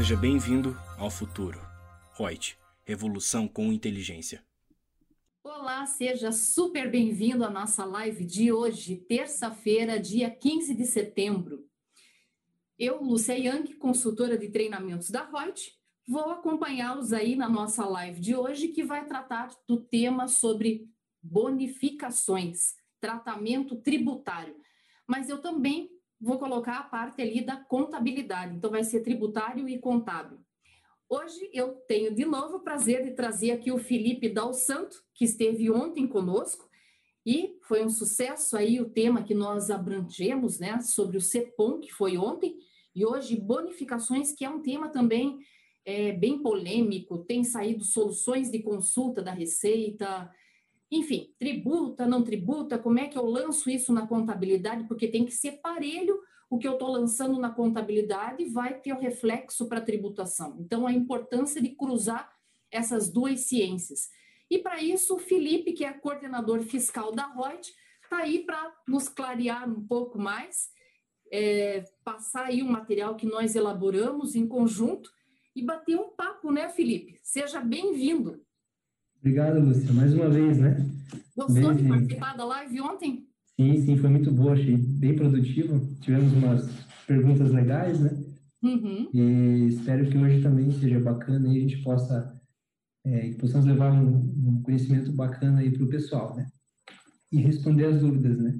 Seja bem-vindo ao futuro. Reut, revolução com inteligência. Olá, seja super bem-vindo à nossa live de hoje, terça-feira, dia 15 de setembro. Eu, Lúcia Yang, consultora de treinamentos da Reut, vou acompanhá-los aí na nossa live de hoje, que vai tratar do tema sobre bonificações, tratamento tributário. Mas eu também vou colocar a parte ali da contabilidade, então vai ser tributário e contábil. Hoje eu tenho de novo o prazer de trazer aqui o Felipe Dal Santo, que esteve ontem conosco, e foi um sucesso aí o tema que nós abrangemos, né, sobre o CEPOM, que foi ontem, e hoje bonificações, que é um tema também é, bem polêmico, tem saído soluções de consulta da Receita, enfim, tributa, não tributa, como é que eu lanço isso na contabilidade, porque tem que ser parelho o que eu estou lançando na contabilidade vai ter o reflexo para a tributação. Então, a importância de cruzar essas duas ciências. E para isso, o Felipe, que é coordenador fiscal da Reut, está aí para nos clarear um pouco mais, é, passar aí um material que nós elaboramos em conjunto e bater um papo, né, Felipe? Seja bem-vindo. Obrigado, Lúcia. Mais uma vez, né? Gostou de participar da live ontem? Sim, sim, foi muito boa, achei bem produtivo. Tivemos umas perguntas legais, né? Uhum. E espero que hoje também seja bacana e a gente possa é, que possamos levar um, um conhecimento bacana aí para o pessoal, né? E responder as dúvidas, né?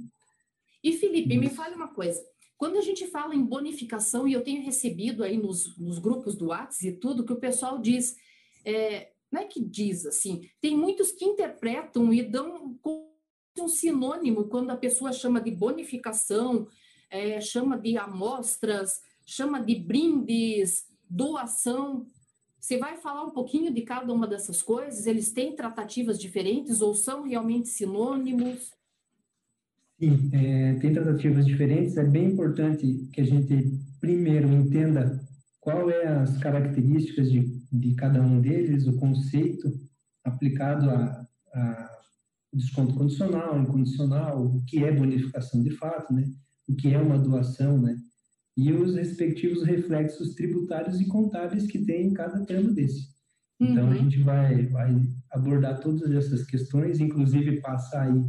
E Felipe, me fale uma coisa. Quando a gente fala em bonificação, e eu tenho recebido aí nos, nos grupos do WhatsApp e tudo, que o pessoal diz, é, não é que diz assim, tem muitos que interpretam e dão um sinônimo quando a pessoa chama de bonificação, é, chama de amostras, chama de brindes, doação. Você vai falar um pouquinho de cada uma dessas coisas? Eles têm tratativas diferentes ou são realmente sinônimos? Sim, é, tem tratativas diferentes. É bem importante que a gente primeiro entenda qual é as características de, de cada um deles, o conceito aplicado a, a desconto condicional, incondicional, o que é bonificação de fato, né? O que é uma doação, né? E os respectivos reflexos tributários e contábeis que tem em cada termo desse. Então, uhum. a gente vai, vai abordar todas essas questões, inclusive passar aí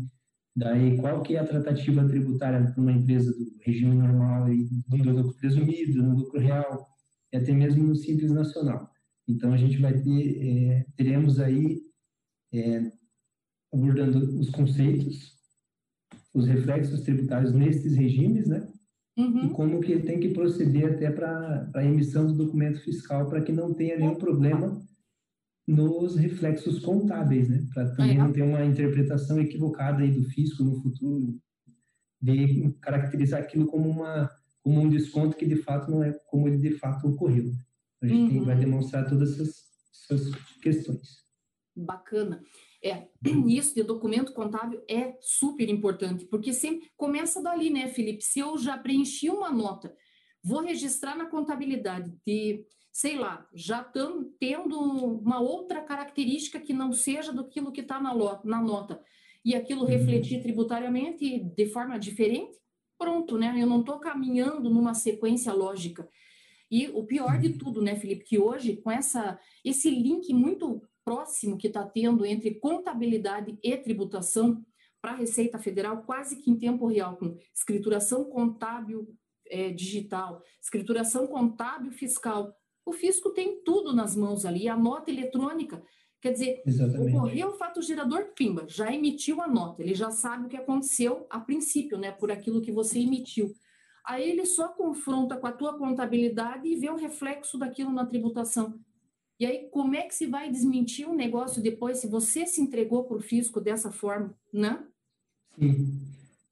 daí qual que é a tratativa tributária para uma empresa do regime normal e do lucro presumido, no lucro real, e até mesmo no simples nacional. Então, a gente vai ter, é, teremos aí é, abordando os conceitos, os reflexos tributários nesses regimes, né? Uhum. E como que ele tem que proceder até para a emissão do documento fiscal para que não tenha nenhum problema nos reflexos contábeis, né? Para também não ter uma interpretação equivocada aí do fisco no futuro, de caracterizar aquilo como uma como um desconto que de fato não é como ele de fato ocorreu. A gente uhum. tem, vai demonstrar todas essas, essas questões. Bacana. É, isso de documento contábil é super importante, porque sempre começa dali, né, Felipe? Se eu já preenchi uma nota, vou registrar na contabilidade de, sei lá, já tendo uma outra característica que não seja do que está na, na nota, e aquilo uhum. refletir tributariamente de forma diferente, pronto, né? Eu não estou caminhando numa sequência lógica. E o pior de tudo, né, Felipe, que hoje, com essa, esse link muito próximo que está tendo entre contabilidade e tributação para a Receita Federal, quase que em tempo real, com escrituração contábil é, digital, escrituração contábil fiscal. O fisco tem tudo nas mãos ali, a nota eletrônica. Quer dizer, Exatamente. ocorreu o fato gerador, pimba, já emitiu a nota, ele já sabe o que aconteceu a princípio, né, por aquilo que você emitiu. Aí ele só confronta com a tua contabilidade e vê o reflexo daquilo na tributação. E aí, como é que se vai desmentir um negócio depois se você se entregou para o fisco dessa forma, né? Sim.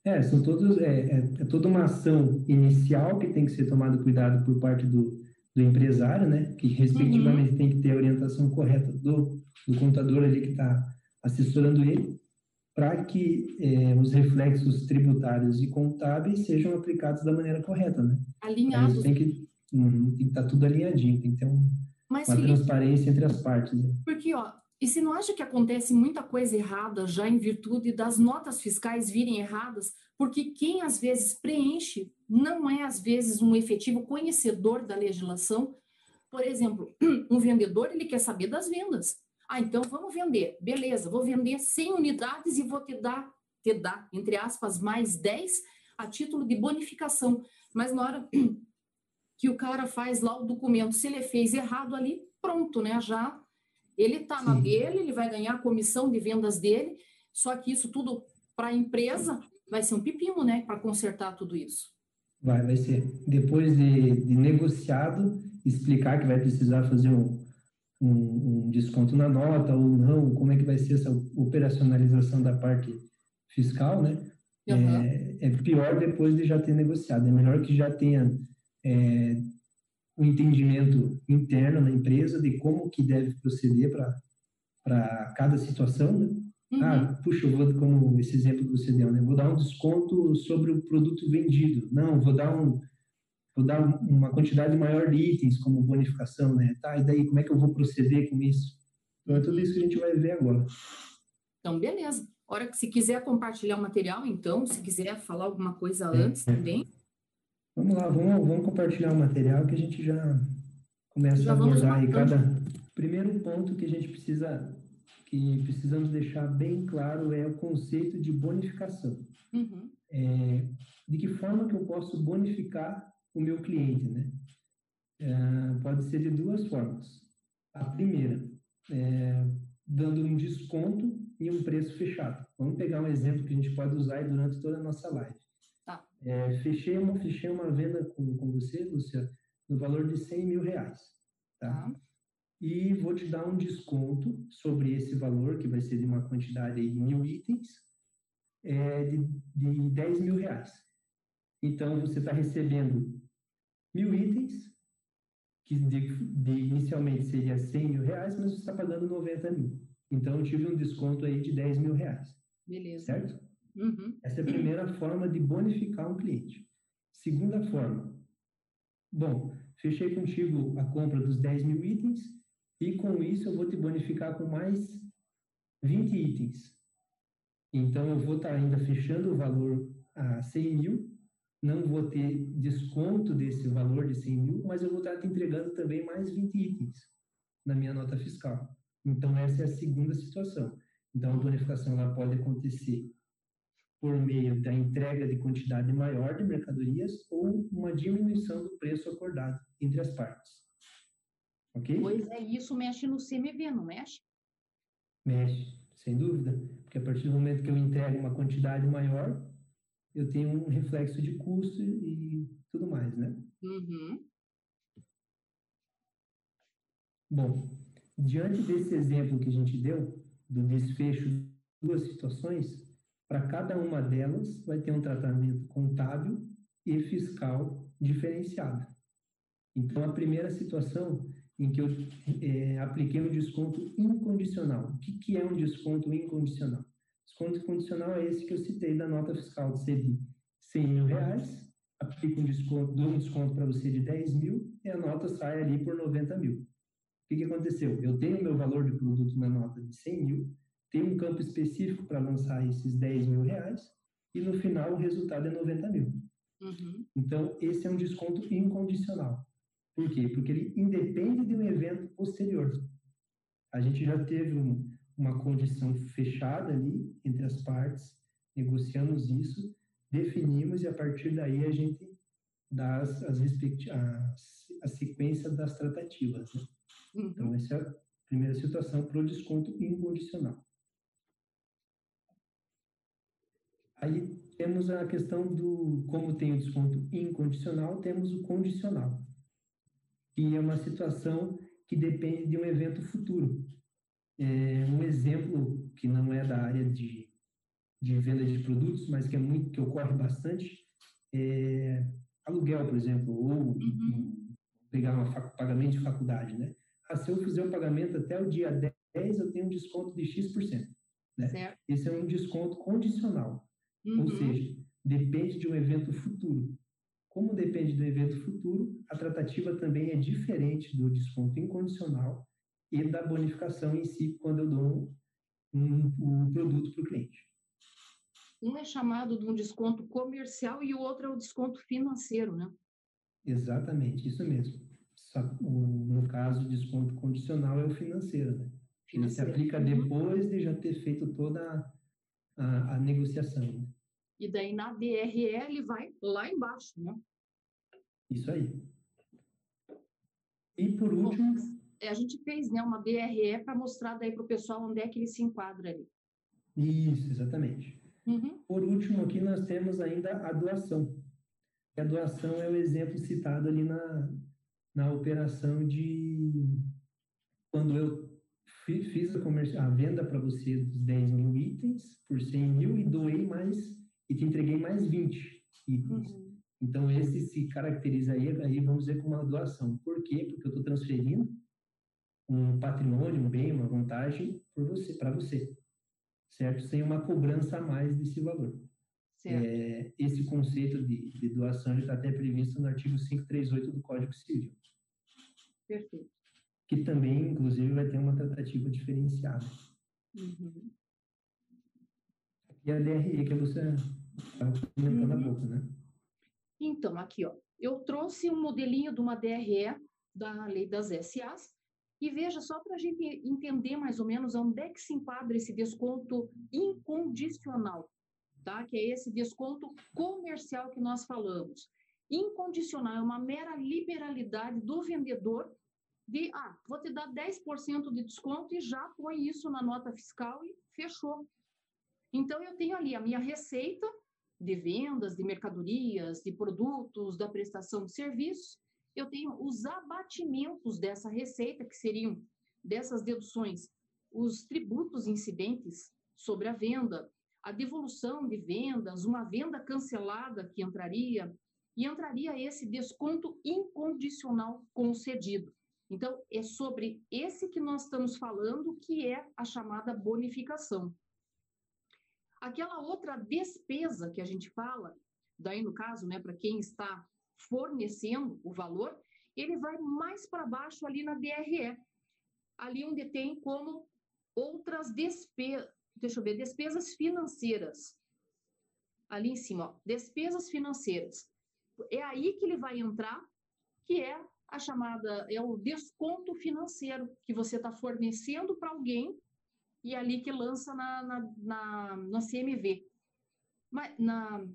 É, são todos, é, é, é, toda uma ação inicial que tem que ser tomado cuidado por parte do, do empresário, né? Que respectivamente uhum. tem que ter a orientação correta do, do contador ali que está assessorando ele, para que é, os reflexos tributários e contábeis sejam aplicados da maneira correta, né? Alinhados. Tem que uhum, estar tá tudo alinhadinho, tem que ter um, mas, uma Felipe, transparência entre as partes. Né? Porque, ó, e se não acha que acontece muita coisa errada já em virtude das notas fiscais virem erradas? Porque quem às vezes preenche não é às vezes um efetivo conhecedor da legislação, Por exemplo, um vendedor, ele quer saber das vendas. Ah, então vamos vender. Beleza, vou vender 100 unidades e vou te dar, te dar, entre aspas, mais 10 a título de bonificação. Mas na hora que o cara faz lá o documento, se ele fez errado ali, pronto, né? Já ele está na dele, ele vai ganhar a comissão de vendas dele, só que isso tudo para a empresa vai ser um pepino, né? Para consertar tudo isso. Vai, vai ser. Depois de, de negociado, explicar que vai precisar fazer um, um, um, desconto na nota ou não, como é que vai ser essa operacionalização da parte fiscal, né? Uhum. É, é, pior depois de já ter negociado. É melhor que já tenha é, um entendimento interno na empresa de como que deve proceder para cada situação, né? Uhum. Ah, puxa, eu vou, como esse exemplo que você deu, né? Vou dar um desconto sobre o produto vendido. Não, vou dar um, vou dar uma quantidade maior de itens como bonificação, né? Tá, e daí como é que eu vou proceder com isso? Então é tudo isso que a gente vai ver agora. Então, beleza. Hora que se quiser compartilhar o material, então, se quiser falar alguma coisa é, antes é. também. Vamos lá, vamos, vamos compartilhar o material que a gente já começa já a abordar aí cada. Primeiro ponto que a gente precisa que precisamos deixar bem claro é o conceito de bonificação. Uhum. É, de que forma que eu posso bonificar o meu cliente, né? É, pode ser de duas formas. A primeira, é, dando um desconto em um preço fechado. Vamos pegar um exemplo que a gente pode usar durante toda a nossa live. Tá. É, fechei, uma, fechei uma venda com, com você, Lúcia, no valor de 100 mil reais. Tá? tá? e vou te dar um desconto sobre esse valor, que vai ser de uma quantidade de mil itens, é, de, de 10 mil reais. Então, você está recebendo mil itens, que de, de, inicialmente seria 100 mil reais, mas você está pagando 90 mil. Então, eu tive um desconto aí de 10 mil reais. Beleza. Certo? Uhum. Essa é a primeira forma de bonificar um cliente. Segunda forma. Bom, fechei contigo a compra dos 10 mil itens, e com isso eu vou te bonificar com mais 20 itens. Então eu vou estar ainda fechando o valor a 100 mil, não vou ter desconto desse valor de 100 mil, mas eu vou estar te entregando também mais 20 itens na minha nota fiscal. Então essa é a segunda situação. Então a bonificação ela pode acontecer por meio da entrega de quantidade maior de mercadorias ou uma diminuição do preço acordado entre as partes. Ok? Pois é, isso mexe no CMV, não mexe? Mexe, sem dúvida. Porque a partir do momento que eu entrego uma quantidade maior, eu tenho um reflexo de custo e tudo mais, né? Uhum. Bom, diante desse exemplo que a gente deu, do desfecho de duas situações, para cada uma delas vai ter um tratamento contábil e fiscal diferenciado. Então, a primeira situação em que eu é, apliquei um desconto incondicional. O que, que é um desconto incondicional? Desconto incondicional é esse que eu citei da nota fiscal de ser de 100 mil reais, aplico um desconto, dou um desconto para você de 10 mil e a nota sai ali por 90 mil. O que, que aconteceu? Eu tenho meu valor de produto na nota de 100 mil, tenho um campo específico para lançar esses 10 mil reais e no final o resultado é 90 mil. Uhum. Então, esse é um desconto incondicional. Por quê? Porque ele independe de um evento posterior. A gente já teve um, uma condição fechada ali entre as partes, negociamos isso, definimos e a partir daí a gente dá as, as a, a sequência das tratativas. Né? Uhum. Então, essa é a primeira situação para o desconto incondicional. Aí temos a questão do, como tem o desconto incondicional, temos o condicional e é uma situação que depende de um evento futuro. É um exemplo que não é da área de, de venda de produtos, mas que é muito que ocorre bastante, é aluguel, por exemplo, ou uhum. pegar um pagamento de faculdade, né? Ah, se eu fizer o pagamento até o dia 10, eu tenho um desconto de X%. Né? Esse é um desconto condicional, uhum. ou seja, depende de um evento futuro. Como depende do evento futuro, a tratativa também é diferente do desconto incondicional e da bonificação em si, quando eu dou um, um produto para o cliente. Um é chamado de um desconto comercial e o outro é o desconto financeiro, né? Exatamente, isso mesmo. no caso, o desconto condicional é o financeiro, né? Ele se aplica uhum. depois de já ter feito toda a, a, a negociação. Né? E daí na DRE ele vai lá embaixo, né? Isso aí. E por último. Bom, a gente fez né, uma DRE para mostrar daí para o pessoal onde é que ele se enquadra ali. Isso, exatamente. Uhum. Por último, aqui nós temos ainda a doação. A doação é o exemplo citado ali na, na operação de quando eu fiz a, a venda para você dos 10 mil itens por 100 mil e doei mais e te entreguei mais 20 itens. Uhum. Então, esse se caracteriza aí, aí, vamos dizer, como uma doação. Por quê? Porque eu estou transferindo um patrimônio, um bem, uma vantagem por você, para você, certo? Sem uma cobrança a mais desse valor. É, esse conceito de, de doação está até previsto no artigo 538 do Código Civil. Perfeito. Que também, inclusive, vai ter uma tratativa diferenciada. Uhum. E a DRE que você estava comentando uhum. há pouco, né? Então, aqui, ó, eu trouxe um modelinho de uma DRE da lei das SAs e veja só para a gente entender mais ou menos onde é que se enquadra esse desconto incondicional, tá? Que é esse desconto comercial que nós falamos. Incondicional é uma mera liberalidade do vendedor de, ah, vou te dar 10% de desconto e já põe isso na nota fiscal e fechou. Então, eu tenho ali a minha receita de vendas, de mercadorias, de produtos, da prestação de serviços, eu tenho os abatimentos dessa receita, que seriam dessas deduções, os tributos incidentes sobre a venda, a devolução de vendas, uma venda cancelada que entraria, e entraria esse desconto incondicional concedido. Então, é sobre esse que nós estamos falando, que é a chamada bonificação. Aquela outra despesa que a gente fala, daí no caso, né, para quem está fornecendo o valor, ele vai mais para baixo ali na DRE, ali onde tem como outras despesas, deixa eu ver, despesas financeiras. Ali em cima, ó, despesas financeiras. É aí que ele vai entrar, que é a chamada, é o desconto financeiro que você está fornecendo para alguém e ali que lança na, na, na, na CMV. Na,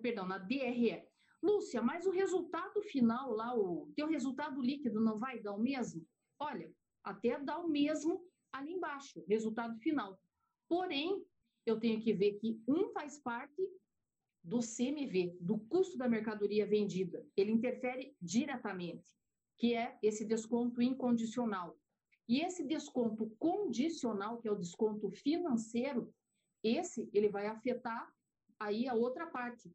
perdão, na DRE. Lúcia, mas o resultado final lá, o teu resultado líquido não vai dar o mesmo? Olha, até dá o mesmo ali embaixo, resultado final. Porém, eu tenho que ver que um faz parte do CMV, do custo da mercadoria vendida. Ele interfere diretamente, que é esse desconto incondicional. E esse desconto condicional, que é o desconto financeiro, esse ele vai afetar aí a outra parte,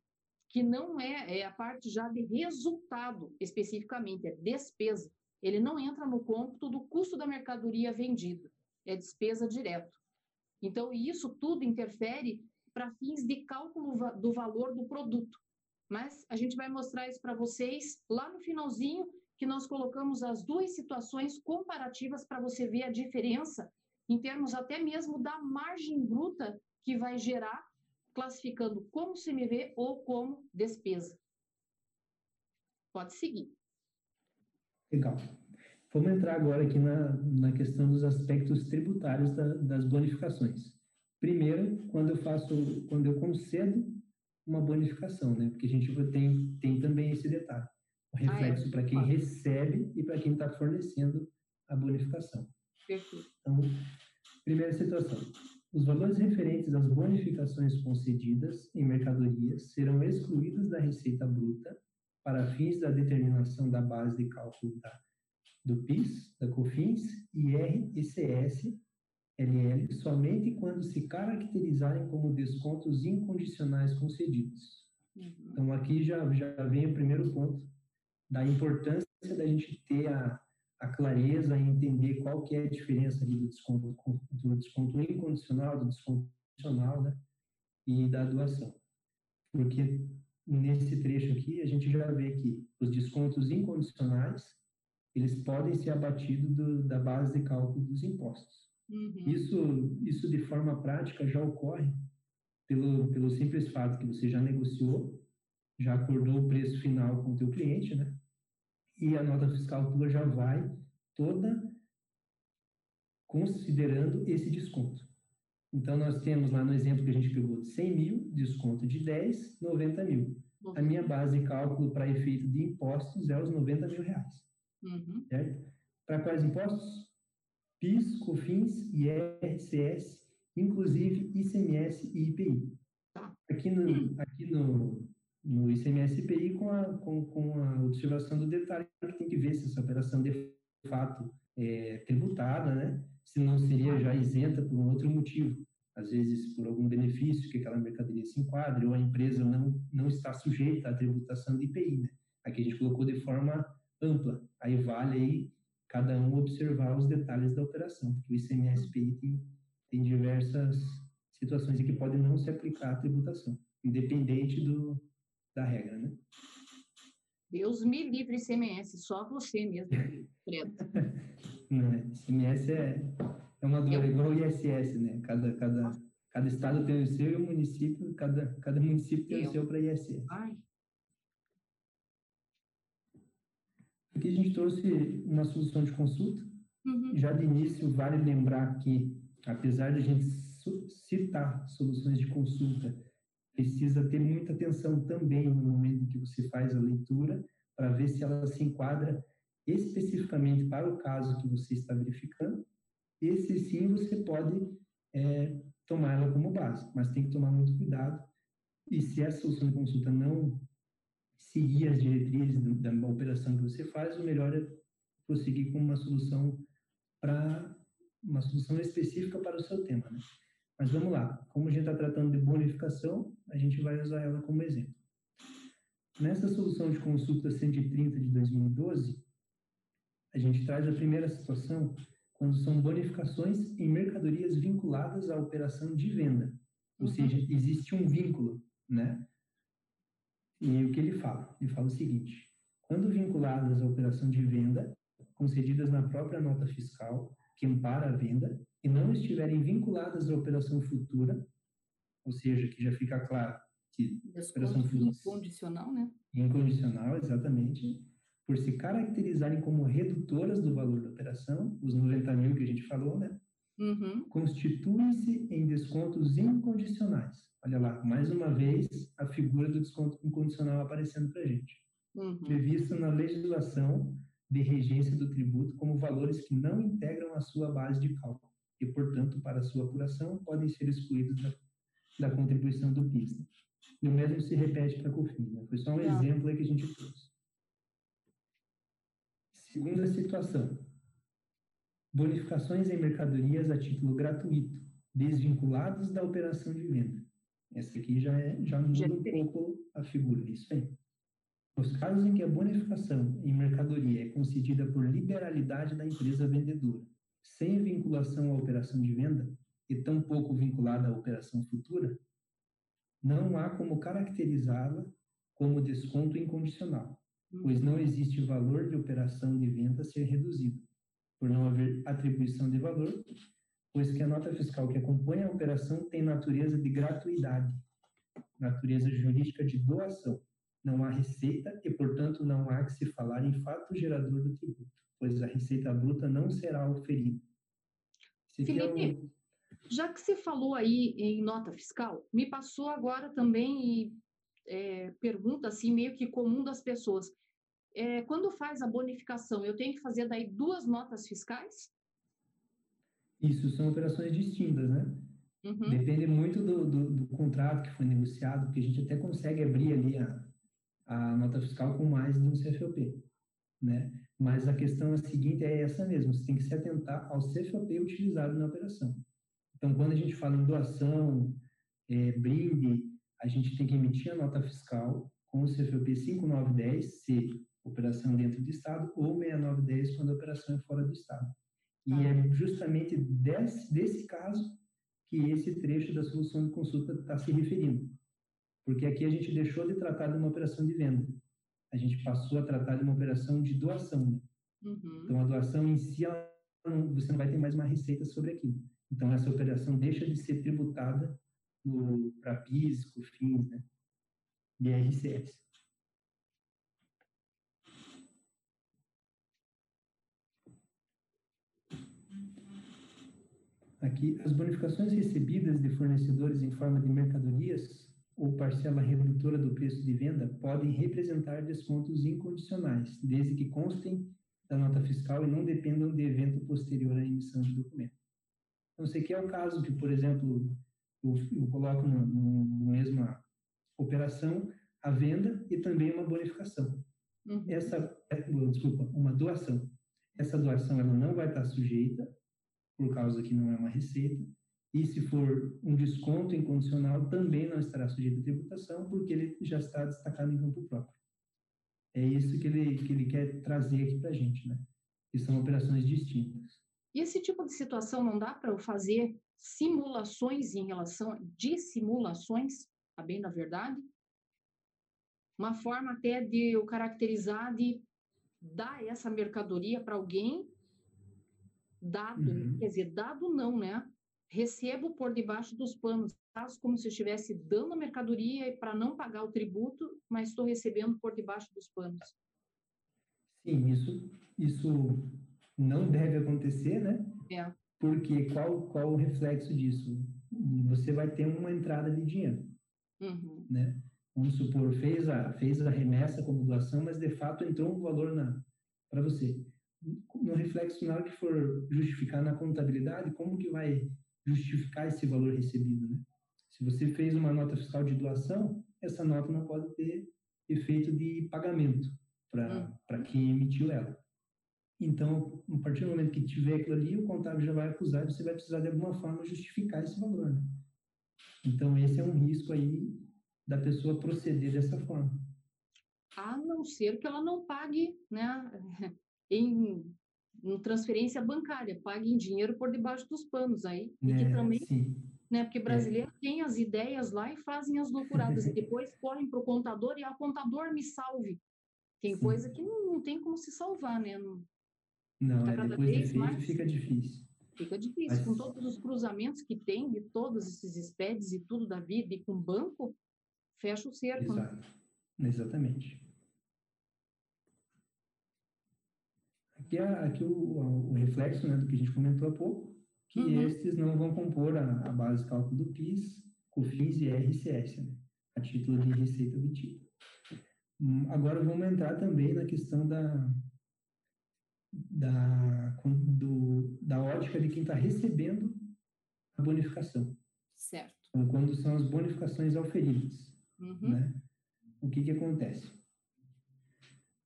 que não é, é a parte já de resultado especificamente, é despesa. Ele não entra no cômputo do custo da mercadoria vendida, é despesa direto. Então, isso tudo interfere para fins de cálculo do valor do produto. Mas a gente vai mostrar isso para vocês lá no finalzinho, que nós colocamos as duas situações comparativas para você ver a diferença em termos até mesmo da margem bruta que vai gerar classificando como CMV ou como despesa. Pode seguir. Legal. Vamos entrar agora aqui na, na questão dos aspectos tributários da, das bonificações. Primeiro, quando eu faço, quando eu concedo uma bonificação, né? Porque a gente tem, tem também esse detalhe. O reflexo ah, é. para quem recebe e para quem está fornecendo a bonificação. Perfeito. Então, primeira situação. Os valores referentes às bonificações concedidas em mercadorias serão excluídos da receita bruta para fins da determinação da base de cálculo da, do PIS, da COFINS, IR, ICS, LL, somente quando se caracterizarem como descontos incondicionais concedidos. Uhum. Então, aqui já, já vem o primeiro ponto da importância da gente ter a, a clareza em entender qual que é a diferença ali do desconto, do desconto incondicional, do desconto condicional, né? E da doação. Porque nesse trecho aqui, a gente já vê que os descontos incondicionais, eles podem ser abatidos do, da base de cálculo dos impostos. Uhum. Isso, isso, de forma prática, já ocorre pelo, pelo simples fato que você já negociou, já acordou o preço final com o teu cliente, né? E a nota fiscal tua já vai toda considerando esse desconto. Então, nós temos lá no exemplo que a gente pegou 100 mil, desconto de 10, 90 mil. Uhum. A minha base de cálculo para efeito de impostos é os 90 mil reais. Uhum. Certo? Para quais impostos? PIS, COFINS, IRCS, inclusive ICMS e IPI. Tá. Aqui no, aqui no, no ICMS IPI com a, com, com a observação do detalhe que tem que ver se essa operação de fato é tributada, né? Se não seria já isenta por um outro motivo. Às vezes por algum benefício que aquela mercadoria se enquadre, ou a empresa não, não está sujeita à tributação de IPI, né? Aqui a gente colocou de forma ampla. Aí vale aí cada um observar os detalhes da operação, porque o ICMS IPI tem, tem diversas situações em que pode não se aplicar a tributação, independente do, da regra, né? Deus me livre ICMS, só você mesmo, Fredo. Não, ICMS é, é uma dor, igual o ISS, né? Cada, cada, cada estado tem o seu e o município, cada, cada município tem Eu. o seu para ISS. Ai. Aqui a gente trouxe uma solução de consulta. Uhum. Já de início, vale lembrar que, apesar de a gente citar soluções de consulta, precisa ter muita atenção também no momento em que você faz a leitura, para ver se ela se enquadra especificamente para o caso que você está verificando. E se sim, você pode é, tomar ela como base, mas tem que tomar muito cuidado. E se essa solução de consulta não seguir as diretrizes da, operação que você faz, o melhor é prosseguir com uma solução para uma solução específica para o seu tema. Né? Mas vamos lá, como a gente está tratando de bonificação, a gente vai usar ela como exemplo. Nessa solução de consulta 130 de 2012, a gente traz a primeira situação quando são bonificações em mercadorias vinculadas à operação de venda. Ou uhum. seja, existe um vínculo, né? E o que ele fala? Ele fala o seguinte: quando vinculadas à operação de venda, concedidas na própria nota fiscal, que ampara a venda, e não estiverem vinculadas à operação futura, ou seja, que já fica claro que operação futura incondicional, né? Incondicional, exatamente, por se caracterizarem como redutoras do valor da operação, os 90 mil que a gente falou, né? Uhum. Constituem-se em descontos incondicionais. Olha lá, mais uma vez, a figura do desconto incondicional aparecendo para a gente. Uhum. Previsto na legislação de regência do tributo como valores que não integram a sua base de cálculo e, portanto, para sua apuração, podem ser excluídos da, da contribuição do PIS. E o mesmo se repete para a COFINS. Né? Foi só um não. exemplo aí que a gente trouxe. Segunda situação. Bonificações em mercadorias a título gratuito, desvinculados da operação de venda. Essa aqui já, é, já muda um pouco a figura, isso aí. Nos casos em que a bonificação em mercadoria é concedida por liberalidade da empresa vendedora, sem vinculação à operação de venda e tampouco vinculada à operação futura, não há como caracterizá-la como desconto incondicional, pois não existe valor de operação de venda a ser reduzido, por não haver atribuição de valor, pois que a nota fiscal que acompanha a operação tem natureza de gratuidade, natureza jurídica de doação. Não há receita e, portanto, não há que se falar em fato gerador do tributo pois a receita bruta não será oferida. Se Felipe, já que você falou aí em nota fiscal, me passou agora também e é, pergunta assim meio que comum das pessoas. É, quando faz a bonificação, eu tenho que fazer daí duas notas fiscais? Isso são operações distintas, né? Uhum. Depende muito do, do, do, contrato que foi negociado, porque a gente até consegue abrir ali a, a nota fiscal com mais de um CFOP, né? Mas a questão é a seguinte é essa mesmo, você tem que se atentar ao CFOP utilizado na operação. Então, quando a gente fala em doação, é, brinde, a gente tem que emitir a nota fiscal com o CFOP 5910, se operação dentro do Estado, ou 6910, quando a operação é fora do Estado. E é justamente desse, desse caso que esse trecho da solução de consulta está se referindo. Porque aqui a gente deixou de tratar de uma operação de venda a gente passou a tratar de uma operação de doação. Né? Uhum. Então, a doação em si, não, você não vai ter mais uma receita sobre aquilo. Então, essa operação deixa de ser tributada para PIS, COFINS, né? IRCS. Aqui, as bonificações recebidas de fornecedores em forma de mercadorias ou parcela redutora do preço de venda podem representar descontos incondicionais, desde que constem da nota fiscal e não dependam de evento posterior à emissão de documento. Então, se aqui é o caso que, por exemplo, eu, eu coloco na mesma operação a venda e também uma bonificação. Uhum. Essa, é, desculpa, uma doação. Essa doação ela não vai estar sujeita, por causa que não é uma receita, e se for um desconto incondicional, também não estará sujeito à tributação, porque ele já está destacado em campo próprio. É isso que ele, que ele quer trazer aqui para a gente, né? Que são operações distintas. E esse tipo de situação não dá para eu fazer simulações em relação a dissimulações, a bem da verdade? Uma forma até de eu caracterizar, de dar essa mercadoria para alguém, dado, uhum. quer dizer, dado não, né? recebo por debaixo dos panos, faço como se eu estivesse dando a mercadoria para não pagar o tributo, mas estou recebendo por debaixo dos panos. Sim, isso, isso não deve acontecer, né? É. Porque qual, qual o reflexo disso? Você vai ter uma entrada de dinheiro, uhum. né? Vamos supor, fez a, fez a remessa como doação, mas de fato entrou um valor para você. No reflexo, na hora que for justificar na contabilidade, como que vai justificar esse valor recebido, né? Se você fez uma nota fiscal de doação, essa nota não pode ter efeito de pagamento para hum. quem emitiu ela. Então, a partir do momento que tiver aquilo ali, o contábil já vai acusar e você vai precisar de alguma forma justificar esse valor, né? Então, esse é um risco aí da pessoa proceder dessa forma. A não ser que ela não pague, né, em em transferência bancária, pague em dinheiro por debaixo dos panos aí. E é, que também, sim. né? Porque brasileiro é. tem as ideias lá e fazem as loucuradas, e depois correm para o contador e ah, contador me salve. Tem sim. coisa que não, não, tem como se salvar, né? Não, não tá é, depois de feito mais, fica difícil. Fica difícil. Mas... Com todos os cruzamentos que tem de todos esses SPEDs e tudo da vida, e com banco, fecha o cerco. Né? Exato. Né? Exatamente. Aqui, é, aqui o, o reflexo né, do que a gente comentou há pouco, que uhum. estes não vão compor a, a, base de cálculo do PIS, COFINS e RCS, né, a título de receita obtida. Hum, agora vamos entrar também na questão da, da, do, da ótica de quem está recebendo a bonificação. Certo. Então, quando são as bonificações auferidas, uhum. né? O que que acontece?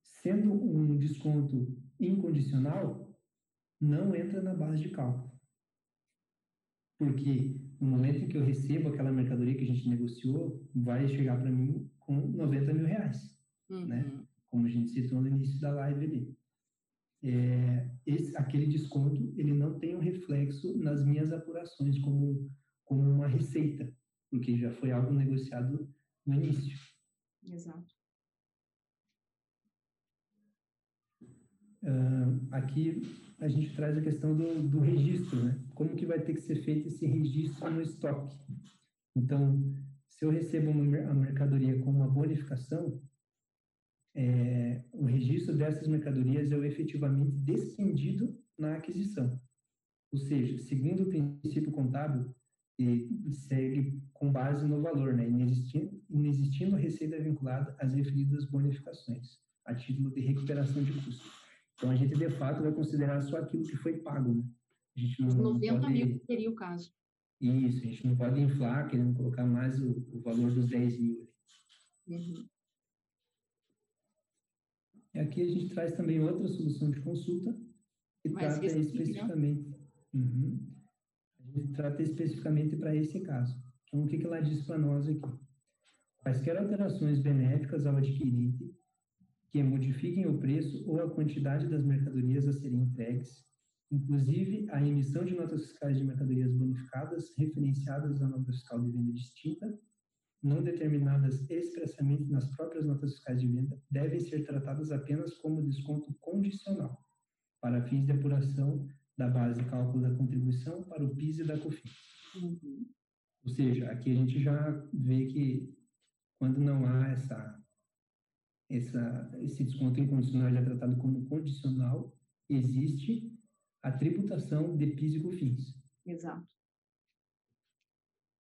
Sendo um desconto incondicional não entra na base de cálculo. Porque no momento em que eu recebo aquela mercadoria que a gente negociou, vai chegar para mim com 90 mil reais, uhum. né? Como a gente citou no início da live ali. É, esse, aquele desconto, ele não tem um reflexo nas minhas apurações como, como uma receita, porque já foi algo negociado no início. Exato. Uh, aqui a gente traz a questão do, do registro, né? Como que vai ter que ser feito esse registro no estoque? Então, se eu recebo uma, a mercadoria com uma bonificação, é, o registro dessas mercadorias é o efetivamente descendido na aquisição. Ou seja, segundo o princípio contábil, segue com base no valor, né? inexistindo, inexistindo receita vinculada às referidas bonificações, a título de recuperação de custos. Então, a gente, de fato, vai considerar só aquilo que foi pago, né? A gente não, Os 90 pode... mil seria o caso. Isso, a gente não pode inflar, querendo colocar mais o, o valor dos 10 mil. Uhum. E aqui a gente traz também outra solução de consulta, que Mais trata né? especificamente. Uhum, a gente trata especificamente para esse caso. Então, o que, que ela diz para nós aqui? Quaisquer alterações benéficas ao adquirente que modifiquem o preço ou a quantidade das mercadorias a serem entregues, inclusive a emissão de notas fiscais de mercadorias bonificadas referenciadas à nota fiscal de venda distinta, não determinadas expressamente nas próprias notas fiscais de venda, devem ser tratadas apenas como desconto condicional, para fins de apuração da base de cálculo da contribuição para o PIS e da COFINS. Uhum. Ou seja, aqui a gente já vê que quando não há essa essa, esse desconto incondicional é tratado como condicional, existe a tributação de PIS e COFINS. Exato.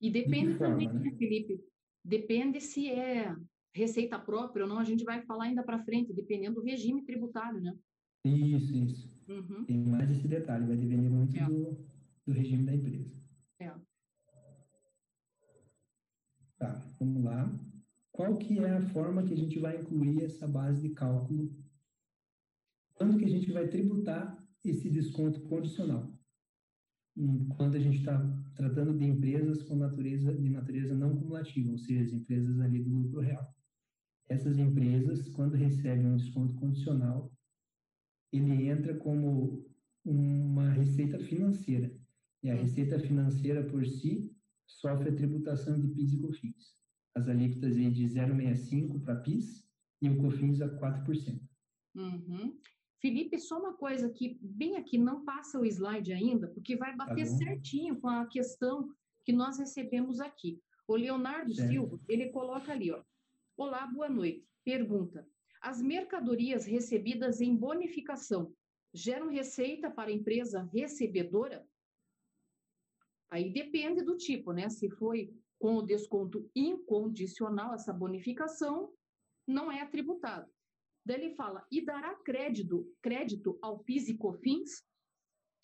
E depende de também, forma, né? Felipe, depende se é receita própria ou não, a gente vai falar ainda para frente, dependendo do regime tributário, né? Isso, isso. Uhum. Tem mais esse detalhe, vai depender muito é. do, do regime da empresa. É. Tá, vamos lá. Qual que é a forma que a gente vai incluir essa base de cálculo? Quando que a gente vai tributar esse desconto condicional? Hum, quando a gente está tratando de empresas com natureza de natureza não cumulativa, ou seja, as empresas ali do lucro real. Essas empresas, quando recebem um desconto condicional, ele entra como uma receita financeira. E a hum. receita financeira por si sofre a tributação de PIS e COFINS. As alíquotas aí de 0,65 para PIS e o COFINS a 4%. Uhum. Felipe, só uma coisa que bem aqui, não passa o slide ainda, porque vai bater tá certinho com a questão que nós recebemos aqui. O Leonardo certo. Silva, ele coloca ali, ó. Olá, boa noite. Pergunta: as mercadorias recebidas em bonificação geram receita para a empresa recebedora? Aí depende do tipo, né? Se foi com o desconto incondicional essa bonificação, não é tributado. Daí ele fala, e dará crédito, crédito ao PIS e COFINS?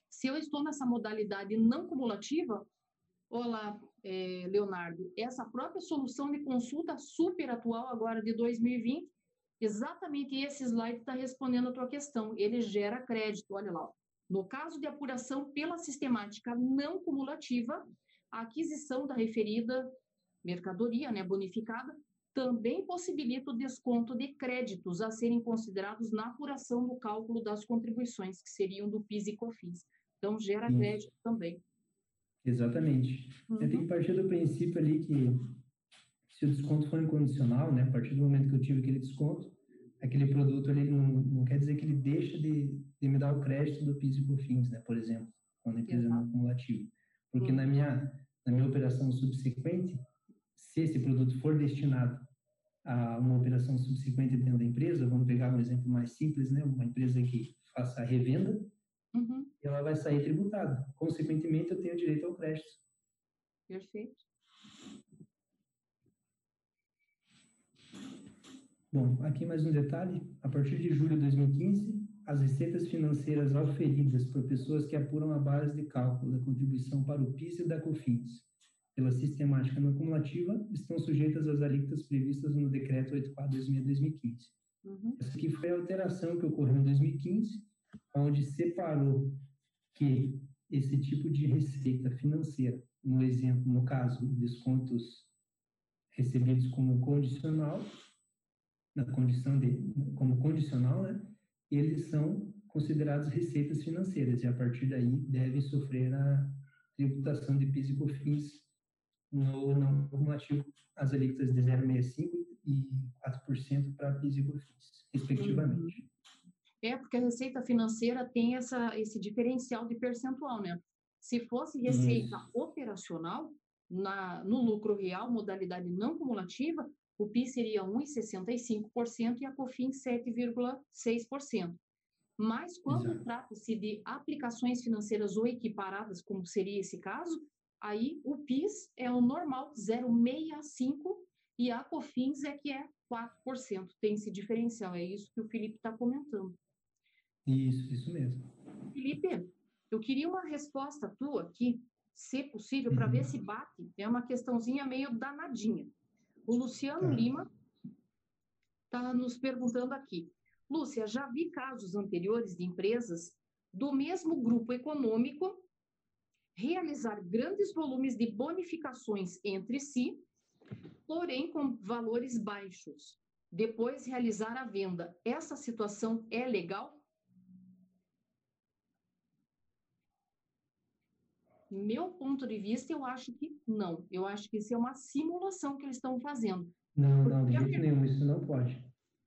Se eu estou nessa modalidade não cumulativa, olá, é, Leonardo, essa própria solução de consulta super atual agora de 2020 Exatamente esse slide está respondendo a tua questão. Ele gera crédito, olha lá. No caso de apuração pela sistemática não cumulativa, a aquisição da referida mercadoria né, bonificada também possibilita o desconto de créditos a serem considerados na apuração do cálculo das contribuições, que seriam do PIS e COFINS. Então, gera Sim. crédito também. Exatamente. Uhum. Eu tenho que partir do princípio ali que se o desconto for incondicional, né, a partir do momento que eu tive aquele desconto, aquele produto ele não, não quer dizer que ele deixa de, de me dar o crédito do PIS e COFINS, né, por exemplo, quando a empresa não é acumulativa. Porque na minha, na minha operação subsequente, se esse produto for destinado a uma operação subsequente dentro da empresa, vamos pegar um exemplo mais simples, né, uma empresa que faça a revenda, uhum. ela vai sair tributada. Consequentemente, eu tenho direito ao crédito. Perfeito. Bom, aqui mais um detalhe. A partir de julho de 2015, as receitas financeiras auferidas por pessoas que apuram a base de cálculo da contribuição para o PIS e da COFINS pela sistemática não cumulativa estão sujeitas às alíquotas previstas no Decreto 84/2015. Uhum. Essa aqui foi a alteração que ocorreu em 2015, onde separou que esse tipo de receita financeira, no exemplo, no caso, descontos recebidos como condicional, na condição de, como condicional, né, eles são considerados receitas financeiras e a partir daí devem sofrer a tributação de PIS e COFINS no não cumulativo, as alíquotas de 0,65% e 4% para PIS e COFINS, respectivamente. É, porque a receita financeira tem essa, esse diferencial de percentual, né? Se fosse receita Isso. operacional, na, no lucro real, modalidade não cumulativa, o PIS seria 1,65% e a COFINS 7,6%. Mas quando trata-se de aplicações financeiras ou equiparadas, como seria esse caso, aí o PIS é o normal, 0,65%, e a COFINS é que é 4%. Tem esse diferencial, é isso que o Felipe está comentando. Isso, isso mesmo. Felipe, eu queria uma resposta tua aqui, se possível, para uhum. ver se bate. É uma questãozinha meio danadinha. O Luciano tá. Lima está nos perguntando aqui. Lúcia, já vi casos anteriores de empresas do mesmo grupo econômico realizar grandes volumes de bonificações entre si, porém com valores baixos. Depois realizar a venda. Essa situação é legal? meu ponto de vista, eu acho que não. Eu acho que isso é uma simulação que eles estão fazendo. Não, Porque não, de jeito nenhum, isso não pode.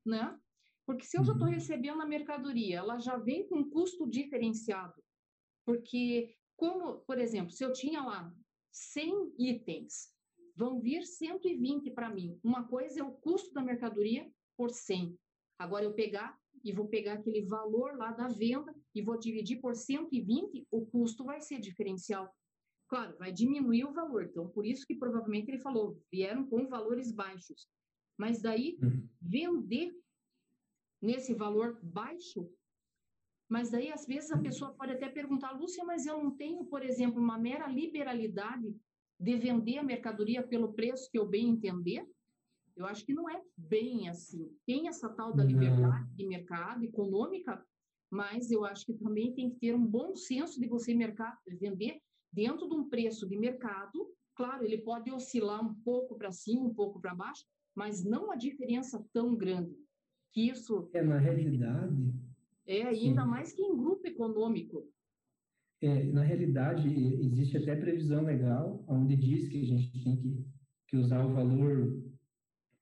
Né? Porque se eu uhum. já estou recebendo a mercadoria, ela já vem com custo diferenciado. Porque, como, por exemplo, se eu tinha lá 100 itens, vão vir 120 para mim. Uma coisa é o custo da mercadoria por 100. Agora eu pegar e vou pegar aquele valor lá da venda e vou dividir por 120, o custo vai ser diferencial. Claro, vai diminuir o valor. Então, por isso que provavelmente ele falou, vieram com valores baixos. Mas daí, uhum. vender nesse valor baixo, mas daí, às vezes, a pessoa pode até perguntar, Lúcia, mas eu não tenho, por exemplo, uma mera liberalidade de vender a mercadoria pelo preço que eu bem entender? Eu acho que não é bem assim. Tem essa tal da liberdade de mercado econômica, mas eu acho que também tem que ter um bom senso de você mercado, vender dentro de um preço de mercado. Claro, ele pode oscilar um pouco para cima, um pouco para baixo, mas não a diferença tão grande. Que isso. É, na realidade. É, ainda sim. mais que em grupo econômico. É, na realidade, existe até previsão legal, onde diz que a gente tem que, que usar o valor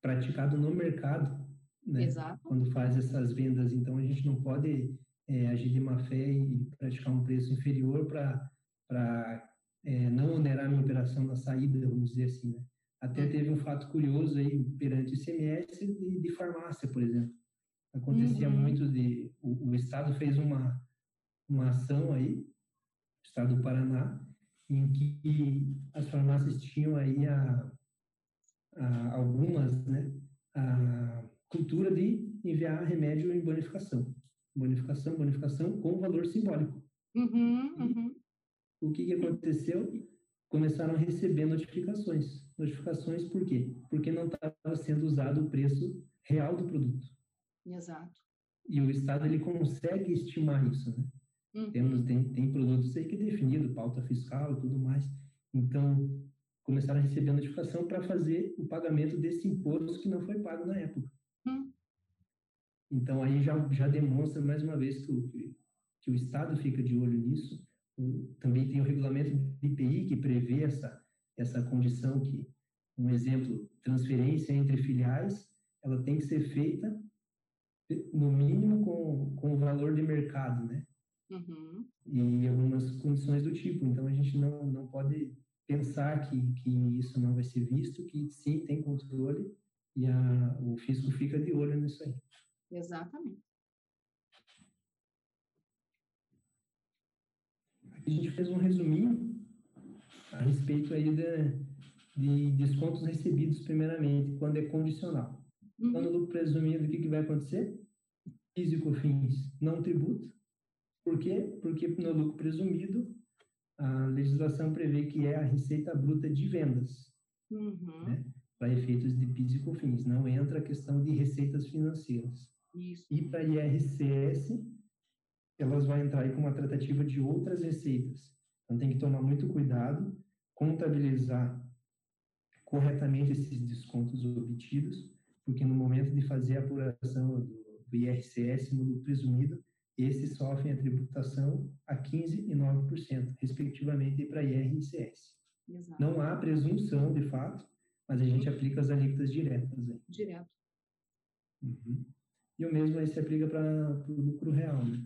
praticado no mercado, né? Exato. Quando faz essas vendas. Então, a gente não pode é, agir de má fé e praticar um preço inferior para é, não onerar a minha operação na saída, vamos dizer assim, né? Até uhum. teve um fato curioso aí perante o ICMS de, de farmácia, por exemplo. Acontecia uhum. muito de... O, o, Estado fez uma, uma ação aí, o Estado do Paraná, em que as farmácias tinham aí a, a, algumas, né, a cultura de enviar remédio em bonificação. Bonificação, bonificação com valor simbólico. Uhum, uhum. O que, que aconteceu? Começaram a receber notificações. Notificações por quê? Porque não estava sendo usado o preço real do produto. Exato. E o Estado ele consegue estimar isso, né? Uhum. Temos, tem, tem produtos aí que é definido, pauta fiscal e tudo mais. Então, começaram a receber a notificação para fazer o pagamento desse imposto que não foi pago na época. Hum. Então, aí já, já demonstra mais uma vez que o, que o Estado fica de olho nisso. Também tem o regulamento do IPI que prevê essa, essa condição que, um exemplo, transferência entre filiais, ela tem que ser feita no mínimo com, com o valor de mercado, né? Uhum. E algumas condições do tipo. Então, a gente não, não pode pensar que, que isso não vai ser visto, que sim, tem controle e a, o fisco fica de olho nisso aí. Exatamente. Aqui a gente fez um resuminho a respeito aí de, de descontos recebidos primeiramente, quando é condicional. Uhum. Quando o lucro presumido, o que, que vai acontecer? Físico fins não tributa. Por quê? Porque no lucro presumido a legislação prevê que é a receita bruta de vendas, uhum. né? para efeitos de PIS e COFINS. Não entra a questão de receitas financeiras. Isso. E para IRCS, elas vão entrar com uma tratativa de outras receitas. Então tem que tomar muito cuidado, contabilizar corretamente esses descontos obtidos, porque no momento de fazer a apuração do, do IRCS no presumido, esses sofrem a tributação a 15% e 9%, respectivamente, para IR e ICS. Exato. Não há presunção, de fato, mas a gente aplica as alíquotas diretas. Aí. Direto. Uhum. E o mesmo aí se aplica para o lucro real, né?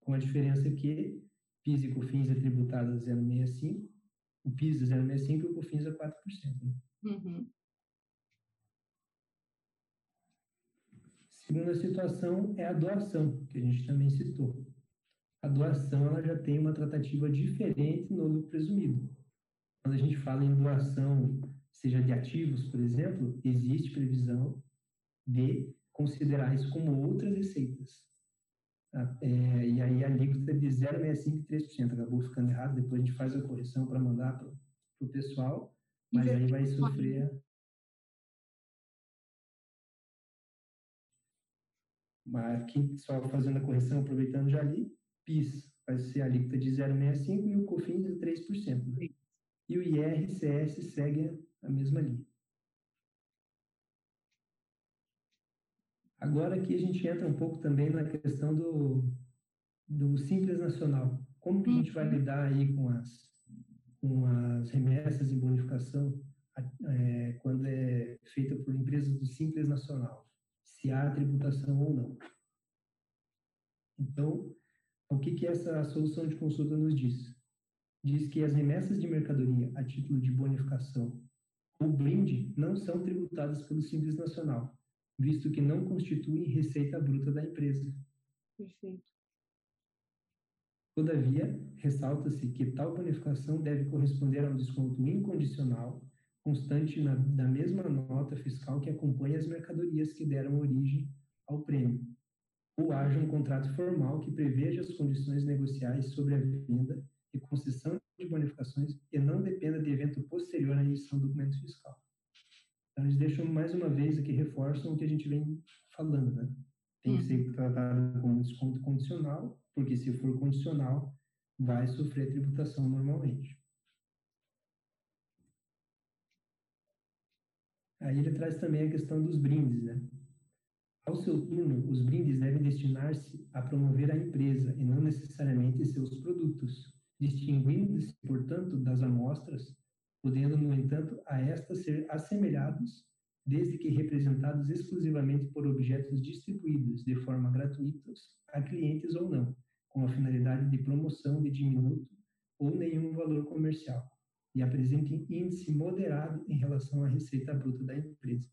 com a diferença que PIS e COFINS é tributado a 0,65, o PIS é 0,65 e o COFINS é 4%. Né? Uhum. Segunda situação é a doação, que a gente também citou. A doação ela já tem uma tratativa diferente no lucro presumido. Quando a gente fala em doação, seja de ativos, por exemplo, existe previsão de considerar isso como outras receitas. Tá? É, e aí a alíquota é de 0,65% e 3%. Acabou ficando errado, depois a gente faz a correção para mandar para o pessoal, mas aí vai sofrer Mas aqui, só fazendo a correção, aproveitando já ali, PIS vai ser a alíquota de 0,65% e o COFINS de 3%. Né? E o IRCS segue a mesma linha. Agora aqui a gente entra um pouco também na questão do, do Simples Nacional. Como que a gente vai uhum. lidar aí com as, com as remessas em bonificação é, quando é feita por empresas do Simples Nacional? Se há tributação ou não. Então, o que, que essa solução de consulta nos diz? Diz que as remessas de mercadoria a título de bonificação ou brinde não são tributadas pelo Simples Nacional, visto que não constituem receita bruta da empresa. Perfeito. Todavia, ressalta-se que tal bonificação deve corresponder a um desconto incondicional, constante na, da mesma nota fiscal que acompanha as mercadorias que deram origem ao prêmio, ou haja um contrato formal que preveja as condições negociais sobre a venda e concessão de bonificações e não dependa de evento posterior à emissão do documento fiscal. Então, eles deixam mais uma vez aqui, reforçam o que a gente vem falando, né? Tem que ser tratado como desconto condicional, porque se for condicional, vai sofrer tributação normalmente. Aí ele traz também a questão dos brindes, né? Ao seu turno, os brindes devem destinar-se a promover a empresa e não necessariamente seus produtos, distinguindo-se, portanto, das amostras, podendo, no entanto, a estas ser assemelhados, desde que representados exclusivamente por objetos distribuídos de forma gratuita a clientes ou não, com a finalidade de promoção de diminuto ou nenhum valor comercial, e apresentem índice moderado em relação à receita bruta da empresa.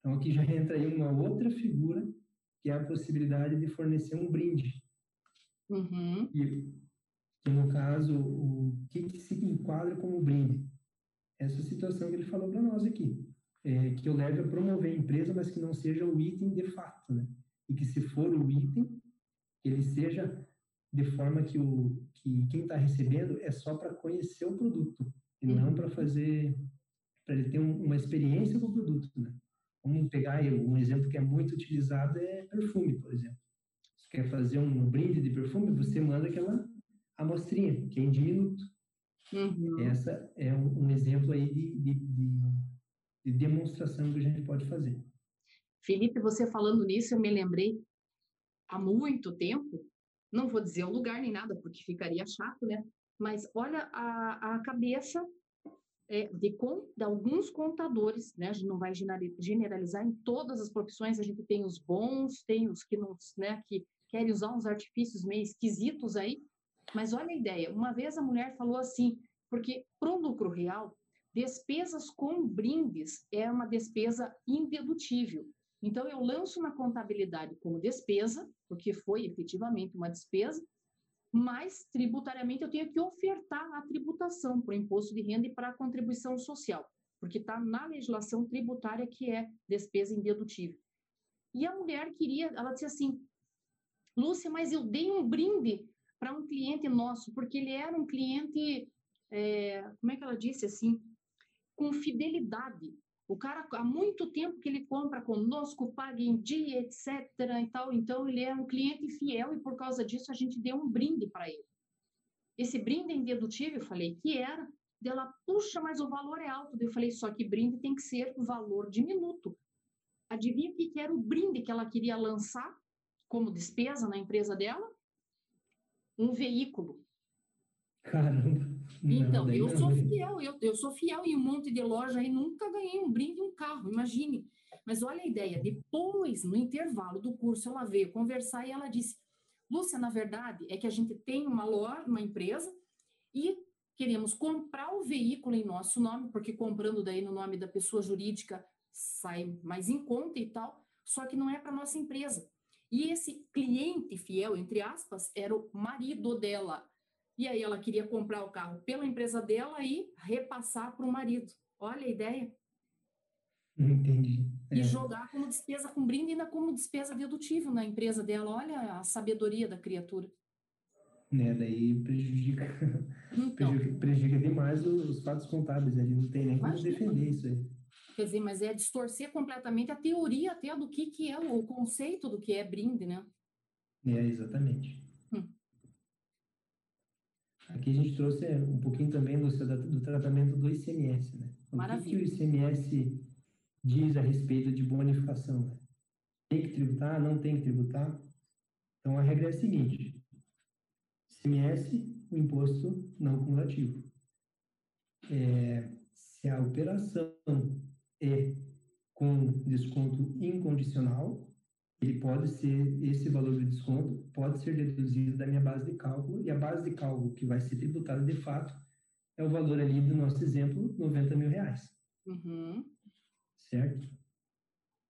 Então, aqui já entra aí uma outra figura, que é a possibilidade de fornecer um brinde. Uhum. E, que, no caso, o que, que se enquadra como brinde? Essa situação que ele falou para nós aqui. É, que eu leve a promover a empresa, mas que não seja o item de fato, né? E que se for o item, ele seja de forma que, o, que quem está recebendo é só para conhecer o produto, e uhum. não para fazer, para ele ter um, uma experiência com o produto, né? Vamos pegar um exemplo que é muito utilizado é perfume, por exemplo. Se quer fazer um brinde de perfume, você manda aquela amostrinha, que é em diminuto. Uhum. Essa é um, um, exemplo aí de, de, de, de demonstração que a gente pode fazer. Felipe, você falando nisso, eu me lembrei há muito tempo, não vou dizer o lugar nem nada, porque ficaria chato, né? Mas olha a, a cabeça é, de, de, alguns contadores, né? A gente não vai generalizar em todas as profissões, a gente tem os bons, tem os que não, né, que querem usar uns artifícios meio esquisitos aí, mas olha a ideia, uma vez a mulher falou assim, porque para o lucro real, despesas com brindes é uma despesa indedutível. Então, eu lanço na contabilidade como despesa, porque foi efetivamente uma despesa, mas tributariamente eu tenho que ofertar a tributação para o imposto de renda e para a contribuição social, porque está na legislação tributária que é despesa indedutível. E a mulher queria, ela disse assim, Lúcia, mas eu dei um brinde para um cliente nosso, porque ele era um cliente, é, como é que ela disse assim, com fidelidade. O cara, há muito tempo que ele compra conosco, paga em dia, etc. e tal. Então, ele é um cliente fiel e, por causa disso, a gente deu um brinde para ele. Esse brinde é indedutível, eu falei, que era. Dela, puxa, mas o valor é alto. Eu falei, só que brinde tem que ser valor diminuto. Adivinha o que era o brinde que ela queria lançar como despesa na empresa dela? Um veículo. Caramba. Então, eu sou fiel, eu, eu sou fiel em um monte de loja e nunca ganhei um brinde um carro, imagine. Mas olha a ideia, depois, no intervalo do curso, ela veio conversar e ela disse, Lúcia, na verdade, é que a gente tem uma loja, uma empresa, e queremos comprar o veículo em nosso nome, porque comprando daí no nome da pessoa jurídica sai mais em conta e tal, só que não é para nossa empresa. E esse cliente fiel, entre aspas, era o marido dela. E aí ela queria comprar o carro pela empresa dela e repassar para o marido. Olha a ideia. Entendi. É. E jogar como despesa com brinde ainda como despesa dedutível na empresa dela. Olha a sabedoria da criatura. Né, daí prejudica, então, prejudica, prejudica, demais os fatos contábeis, ali não tem nem como defender isso aí. Quer dizer, mas é distorcer completamente a teoria até do que, que é o conceito do que é brinde, né? É, exatamente. Aqui a gente trouxe é, um pouquinho também do, do tratamento do ICMS, né? Maravilha. O que, que, o ICMS diz a respeito de bonificação? Né? Tem que tributar? Não tem que tributar? Então, a regra é a seguinte. ICMS, o imposto não cumulativo. É, se a operação é com desconto incondicional, ele pode ser, esse valor de desconto pode ser deduzido da minha base de cálculo, e a base de cálculo que vai ser tributada de fato é o valor ali do nosso exemplo, 90 mil reais. Uhum. Certo?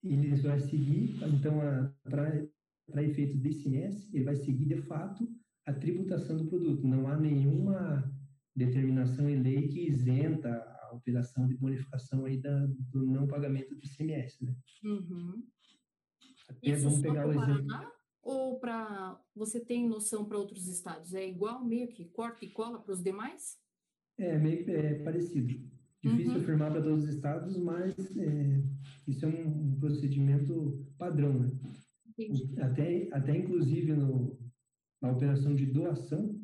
Ele vai seguir, então, para efeito de ICMS, ele vai seguir de fato a tributação do produto. Não há nenhuma determinação em lei que isenta a operação de bonificação aí da, do não pagamento do ICMS, né? Uhum. Até Isso vamos pegar o. Paraná? Ou para você tem noção para outros estados? É igual, meio que corta e cola para os demais? É, meio é parecido. Difícil uhum. afirmar para todos os estados, mas é, isso é um, um, procedimento padrão, né? Entendi. Até, até inclusive no, na operação de doação,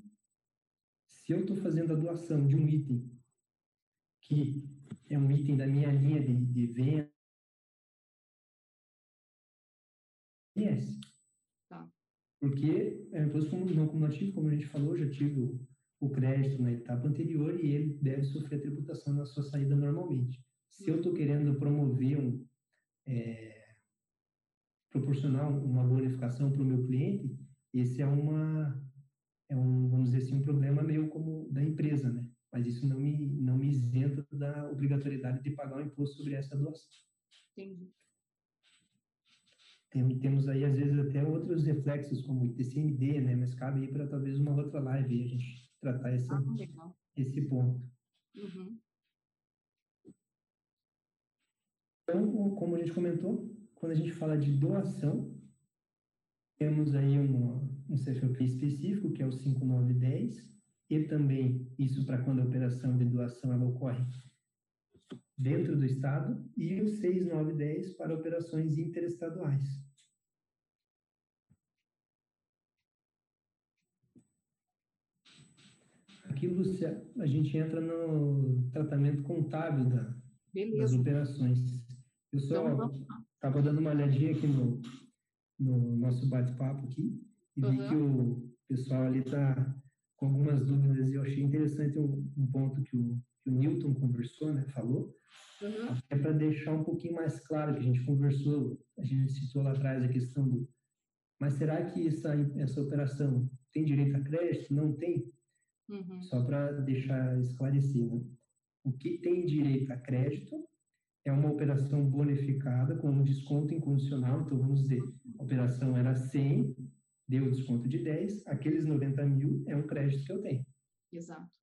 se eu estou fazendo a doação de um item que é um item da minha linha de, de venda, Tá. Porque é um imposto não cumulativo, como a gente falou, já tive o, o crédito na etapa anterior e ele deve sofrer a tributação na sua saída normalmente. Se eu estou querendo promover um, é, proporcionar uma bonificação para o meu cliente, esse é uma é um vamos dizer assim um problema meio como da empresa, né? Mas isso não me não me isenta da obrigatoriedade de pagar o imposto sobre essa doação. Entendi. Tem, temos aí às vezes até outros reflexos como ITCMD, né? Mas cabe aí para talvez uma outra live a gente tratar esse, ah, esse ponto. Uhum. Então, como a gente comentou, quando a gente fala de doação, temos aí um, um CFOP específico, que é o 5910, e também isso para quando a operação de doação ela ocorre dentro do Estado, e o 6910 para operações interestaduais. Aqui, Lúcia, a gente entra no tratamento contábil da, das operações. Eu só estava então, dando uma olhadinha aqui no, no nosso bate-papo aqui e uhum. vi que o pessoal ali está com algumas dúvidas e eu achei interessante um, um ponto que o, que o Newton conversou, né, falou, uhum. é para deixar um pouquinho mais claro que a gente conversou, a gente citou lá atrás a questão do mas será que essa, essa operação tem direito a crédito? Não tem? Uhum. Só para deixar esclarecido. Né? O que tem direito a crédito é uma operação bonificada com um desconto incondicional. Então, vamos dizer, a operação era 100, deu desconto de 10, aqueles 90 mil é um crédito que eu tenho. Exato.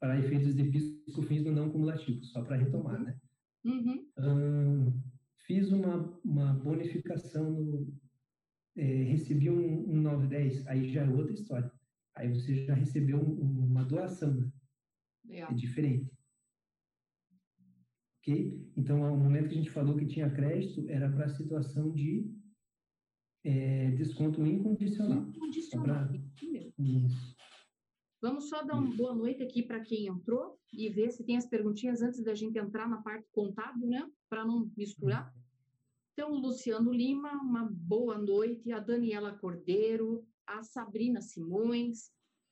Para efeitos de pisco fins do não cumulativo, só para retomar, né? Uhum. Hum, fiz uma, uma bonificação, no, é, recebi um, um 910, aí já é outra história. Aí você já recebeu um, uma doação, né? É diferente. Ok? Então, ao momento que a gente falou que tinha crédito, era para a situação de é, desconto incondicional. Incondicional, Isso. Vamos só dar uma boa noite aqui para quem entrou e ver se tem as perguntinhas antes da gente entrar na parte contábil, né? Para não misturar. Então, o Luciano Lima, uma boa noite. A Daniela Cordeiro, a Sabrina Simões,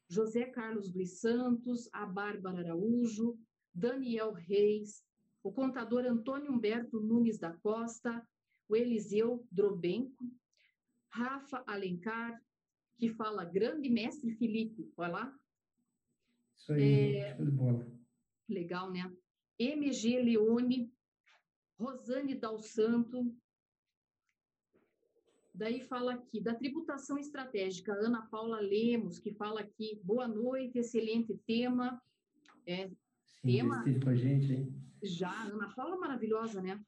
José Carlos dos Santos, a Bárbara Araújo, Daniel Reis, o contador Antônio Humberto Nunes da Costa, o Eliseu Drobenco, Rafa Alencar, que fala grande mestre Felipe, olha lá. Isso aí, é, show de bola. Legal, né? MG Leone, Rosane Dal Santo, Daí fala aqui da tributação estratégica, Ana Paula Lemos, que fala aqui, boa noite, excelente tema. É, Sim, tema com a gente, hein? Já, Ana Paula maravilhosa, né?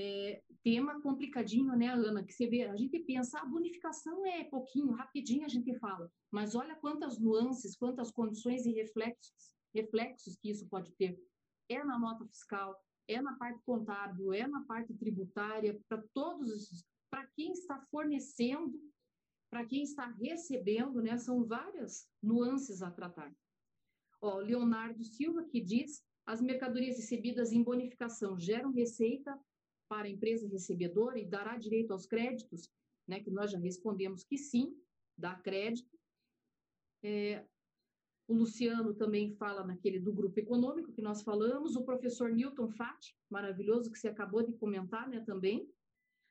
É, tema complicadinho, né, Ana? Que você vê, a gente pensa, a bonificação é pouquinho, rapidinho a gente fala, mas olha quantas nuances, quantas condições e reflexos, reflexos que isso pode ter. É na nota fiscal, é na parte contábil, é na parte tributária, para todos os para quem está fornecendo, para quem está recebendo, né? São várias nuances a tratar. Ó, Leonardo Silva que diz: as mercadorias recebidas em bonificação geram receita para a empresa recebedora e dará direito aos créditos, né? Que nós já respondemos que sim, dá crédito. É, o Luciano também fala naquele do grupo econômico que nós falamos, o professor Newton Fati, maravilhoso, que você acabou de comentar, né, também,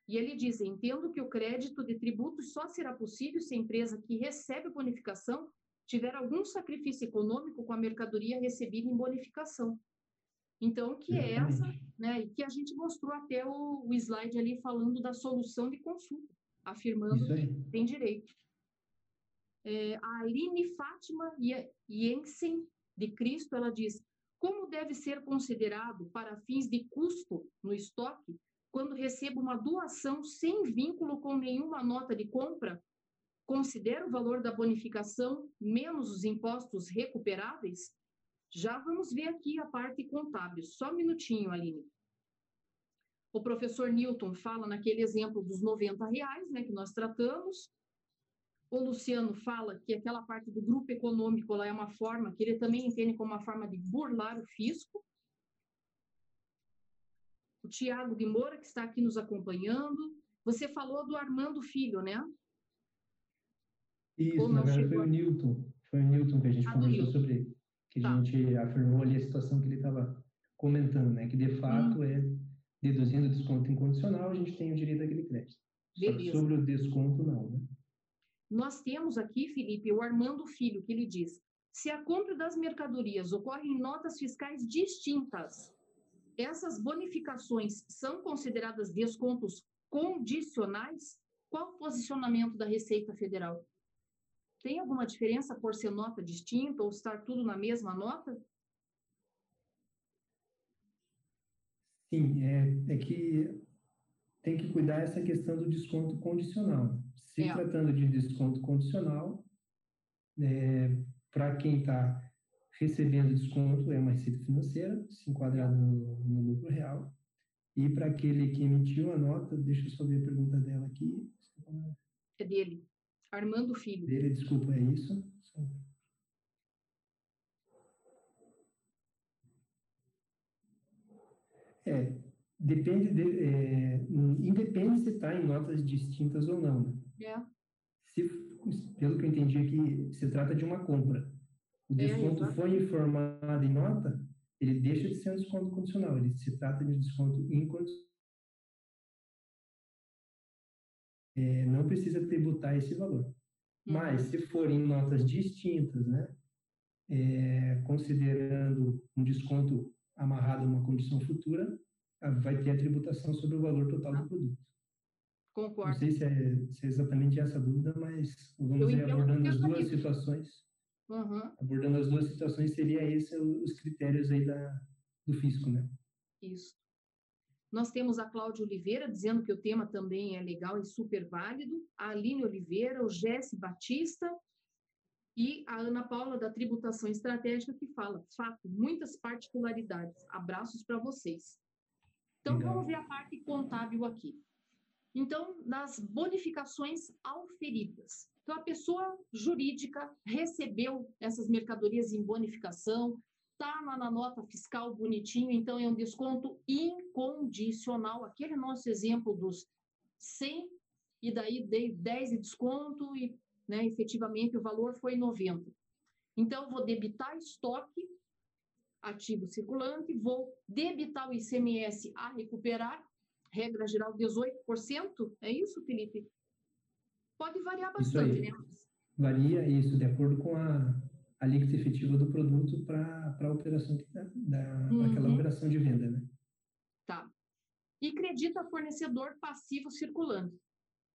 e ele diz: entendo que o crédito de tributos só será possível se a empresa que recebe bonificação tiver algum sacrifício econômico com a mercadoria recebida em bonificação. Então, que é essa, né, e que a gente mostrou até o, o slide ali falando da solução de consulta, afirmando que tem direito. É, a Aline Fátima Jensen, de Cristo, ela diz: como deve ser considerado para fins de custo no estoque quando recebo uma doação sem vínculo com nenhuma nota de compra? Considera o valor da bonificação menos os impostos recuperáveis? Já vamos ver aqui a parte contábil. Só um minutinho, Aline. O professor Newton fala naquele exemplo dos 90 reais, né, que nós tratamos. O Luciano fala que aquela parte do grupo econômico lá é uma forma que ele também entende como uma forma de burlar o fisco. O Tiago de Moura, que está aqui nos acompanhando. Você falou do Armando Filho, né? Isso, na verdade foi o Newton. Foi o Newton que a gente ah, conversou sobre, que tá. a gente afirmou ali a situação que ele estava comentando, né? Que de fato hum. é deduzindo o desconto incondicional, a gente tem o direito àquele crédito. sobre o desconto, não, né? Nós temos aqui, Felipe, o Armando Filho, que ele diz: se a compra das mercadorias ocorre em notas fiscais distintas, essas bonificações são consideradas descontos condicionais? Qual o posicionamento da Receita Federal? Tem alguma diferença por ser nota distinta ou estar tudo na mesma nota? Sim, é, é que tem que cuidar essa questão do desconto condicional. Se é. tratando de desconto condicional, é, para quem está recebendo desconto, é uma receita financeira, se enquadrada no, no lucro real. E para aquele que emitiu a nota, deixa eu só ver a pergunta dela aqui. É dele, Armando Filho. Dele, desculpa, é isso? É, depende de, é, independe se está em notas distintas ou não. Né? É. Se, pelo que eu entendi aqui, se trata de uma compra. O é, desconto é, foi informado em nota, ele deixa de ser um desconto condicional, ele se trata de um desconto incondicional. É, não precisa tributar esse valor. Uhum. Mas, se forem notas distintas, né, é, considerando um desconto amarrado a uma condição futura, vai ter a tributação sobre o valor total do produto. Concordo. Não sei se é, se é exatamente essa dúvida, mas vamos ir abordando as duas situações. Uhum. Abordando as duas situações, seria esse os critérios aí da, do fisco, né? Isso. Nós temos a Cláudia Oliveira dizendo que o tema também é legal e super válido, a Aline Oliveira, o Jesse Batista e a Ana Paula da Tributação Estratégica que fala, fato, muitas particularidades. Abraços para vocês. Então, legal. vamos ver a parte contábil aqui. Então, nas bonificações auferidas. Então, a pessoa jurídica recebeu essas mercadorias em bonificação, está lá na nota fiscal bonitinho, então é um desconto incondicional. Aquele nosso exemplo dos 100 e daí dei 10 de desconto e né, efetivamente o valor foi 90. Então, vou debitar estoque, ativo circulante, vou debitar o ICMS a recuperar regra geral 18%, é isso, Felipe? Pode variar bastante, né? Varia isso, de acordo com a alíquota efetiva do produto para a operação, da, uhum. aquela operação de venda, né? Tá. E credita fornecedor passivo circulante.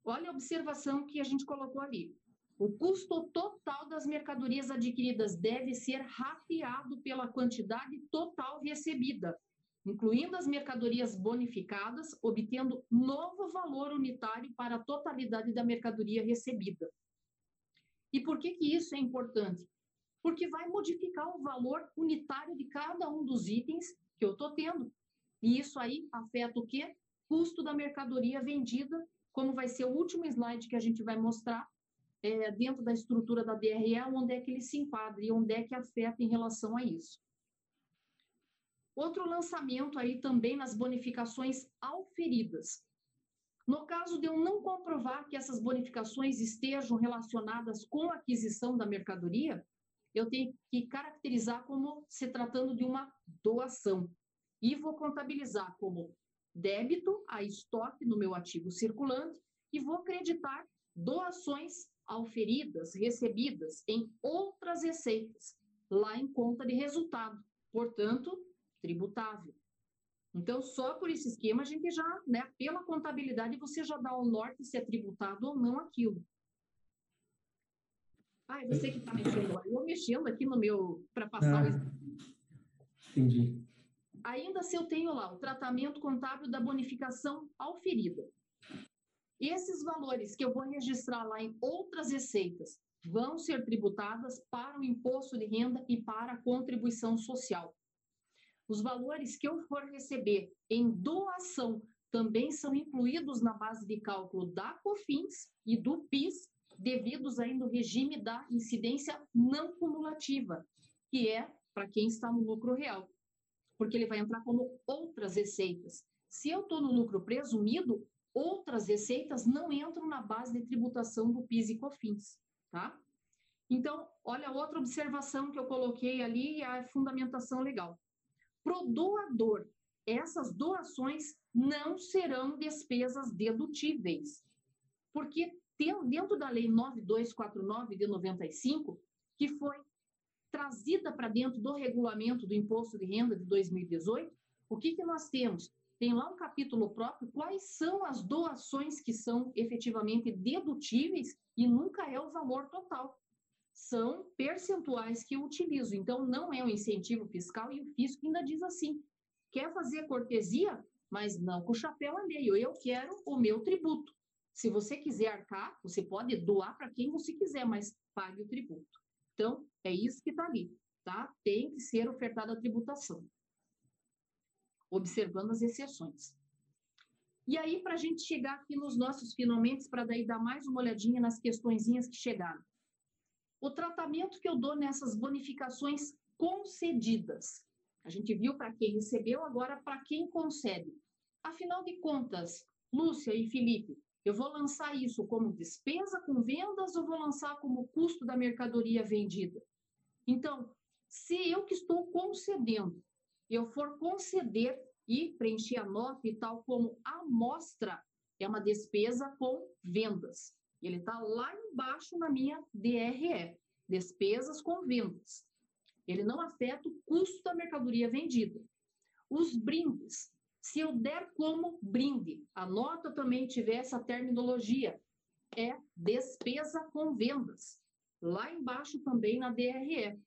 Olha a observação que a gente colocou ali. O custo total das mercadorias adquiridas deve ser rateado pela quantidade total recebida, incluindo as mercadorias bonificadas, obtendo novo valor unitário para a totalidade da mercadoria recebida. E por que, que isso é importante? Porque vai modificar o valor unitário de cada um dos itens que eu estou tendo. E isso aí afeta o quê? Custo da mercadoria vendida, como vai ser o último slide que a gente vai mostrar, é, dentro da estrutura da DRE, onde é que ele se enquadra e onde é que afeta em relação a isso. Outro lançamento aí também nas bonificações auferidas. No caso de eu não comprovar que essas bonificações estejam relacionadas com a aquisição da mercadoria, eu tenho que caracterizar como se tratando de uma doação. E vou contabilizar como débito a estoque no meu ativo circulante e vou acreditar doações auferidas, recebidas em outras receitas, lá em conta de resultado. Portanto, tributável. Então, só por esse esquema, a gente já, né, pela contabilidade, você já dá o norte se é tributado ou não aquilo. É você que está mexendo lá. Eu mexendo aqui no meu, para passar ah, o... Entendi. Ainda se eu tenho lá o tratamento contábil da bonificação auferida. Esses valores que eu vou registrar lá em outras receitas vão ser tributadas para o imposto de renda e para a contribuição social. Os valores que eu for receber em doação também são incluídos na base de cálculo da COFINS e do PIS, devidos ainda ao regime da incidência não cumulativa, que é para quem está no lucro real, porque ele vai entrar como outras receitas. Se eu estou no lucro presumido, outras receitas não entram na base de tributação do PIS e COFINS, tá? Então, olha outra observação que eu coloquei ali, a fundamentação legal. Pro doador, essas doações não serão despesas dedutíveis, porque dentro da Lei 9249 de 95, que foi trazida para dentro do regulamento do Imposto de Renda de 2018, o que, que nós temos? Tem lá um capítulo próprio quais são as doações que são efetivamente dedutíveis e nunca é o valor total. São percentuais que eu utilizo. Então, não é um incentivo fiscal e o fisco ainda diz assim: quer fazer cortesia, mas não com o chapéu alheio. Eu quero o meu tributo. Se você quiser arcar, você pode doar para quem você quiser, mas pague o tributo. Então, é isso que está ali, tá? Tem que ser ofertada a tributação, observando as exceções. E aí, para a gente chegar aqui nos nossos finalmente, para daí dar mais uma olhadinha nas questõezinhas que chegaram. O tratamento que eu dou nessas bonificações concedidas. A gente viu para quem recebeu, agora para quem concede. Afinal de contas, Lúcia e Felipe, eu vou lançar isso como despesa com vendas ou vou lançar como custo da mercadoria vendida? Então, se eu que estou concedendo, eu for conceder e preencher a nota e tal como amostra, é uma despesa com vendas. Ele está lá embaixo na minha DRE, despesas com vendas. Ele não afeta o custo da mercadoria vendida. Os brindes, se eu der como brinde, a nota também tiver essa terminologia, é despesa com vendas. Lá embaixo também na DRE.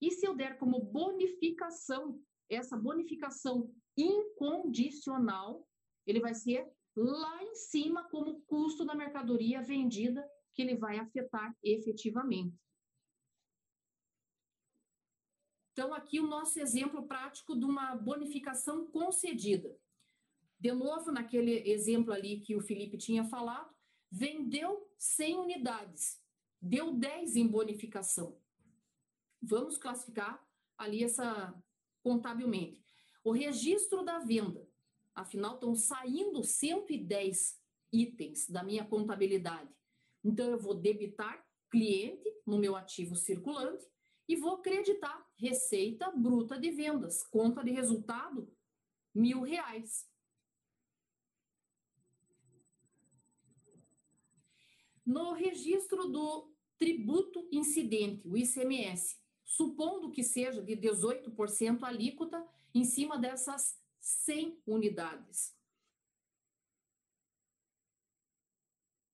E se eu der como bonificação, essa bonificação incondicional, ele vai ser lá em cima como custo da mercadoria vendida, que ele vai afetar efetivamente. Então, aqui o nosso exemplo prático de uma bonificação concedida. De novo, naquele exemplo ali que o Felipe tinha falado, vendeu 100 unidades, deu 10 em bonificação. Vamos classificar ali essa contabilmente. O registro da venda, afinal, estão saindo 110 itens da minha contabilidade. Então, eu vou debitar cliente no meu ativo circulante e vou acreditar receita bruta de vendas, conta de resultado, mil reais. No registro do tributo incidente, o ICMS, supondo que seja de 18% alíquota em cima dessas 100 unidades.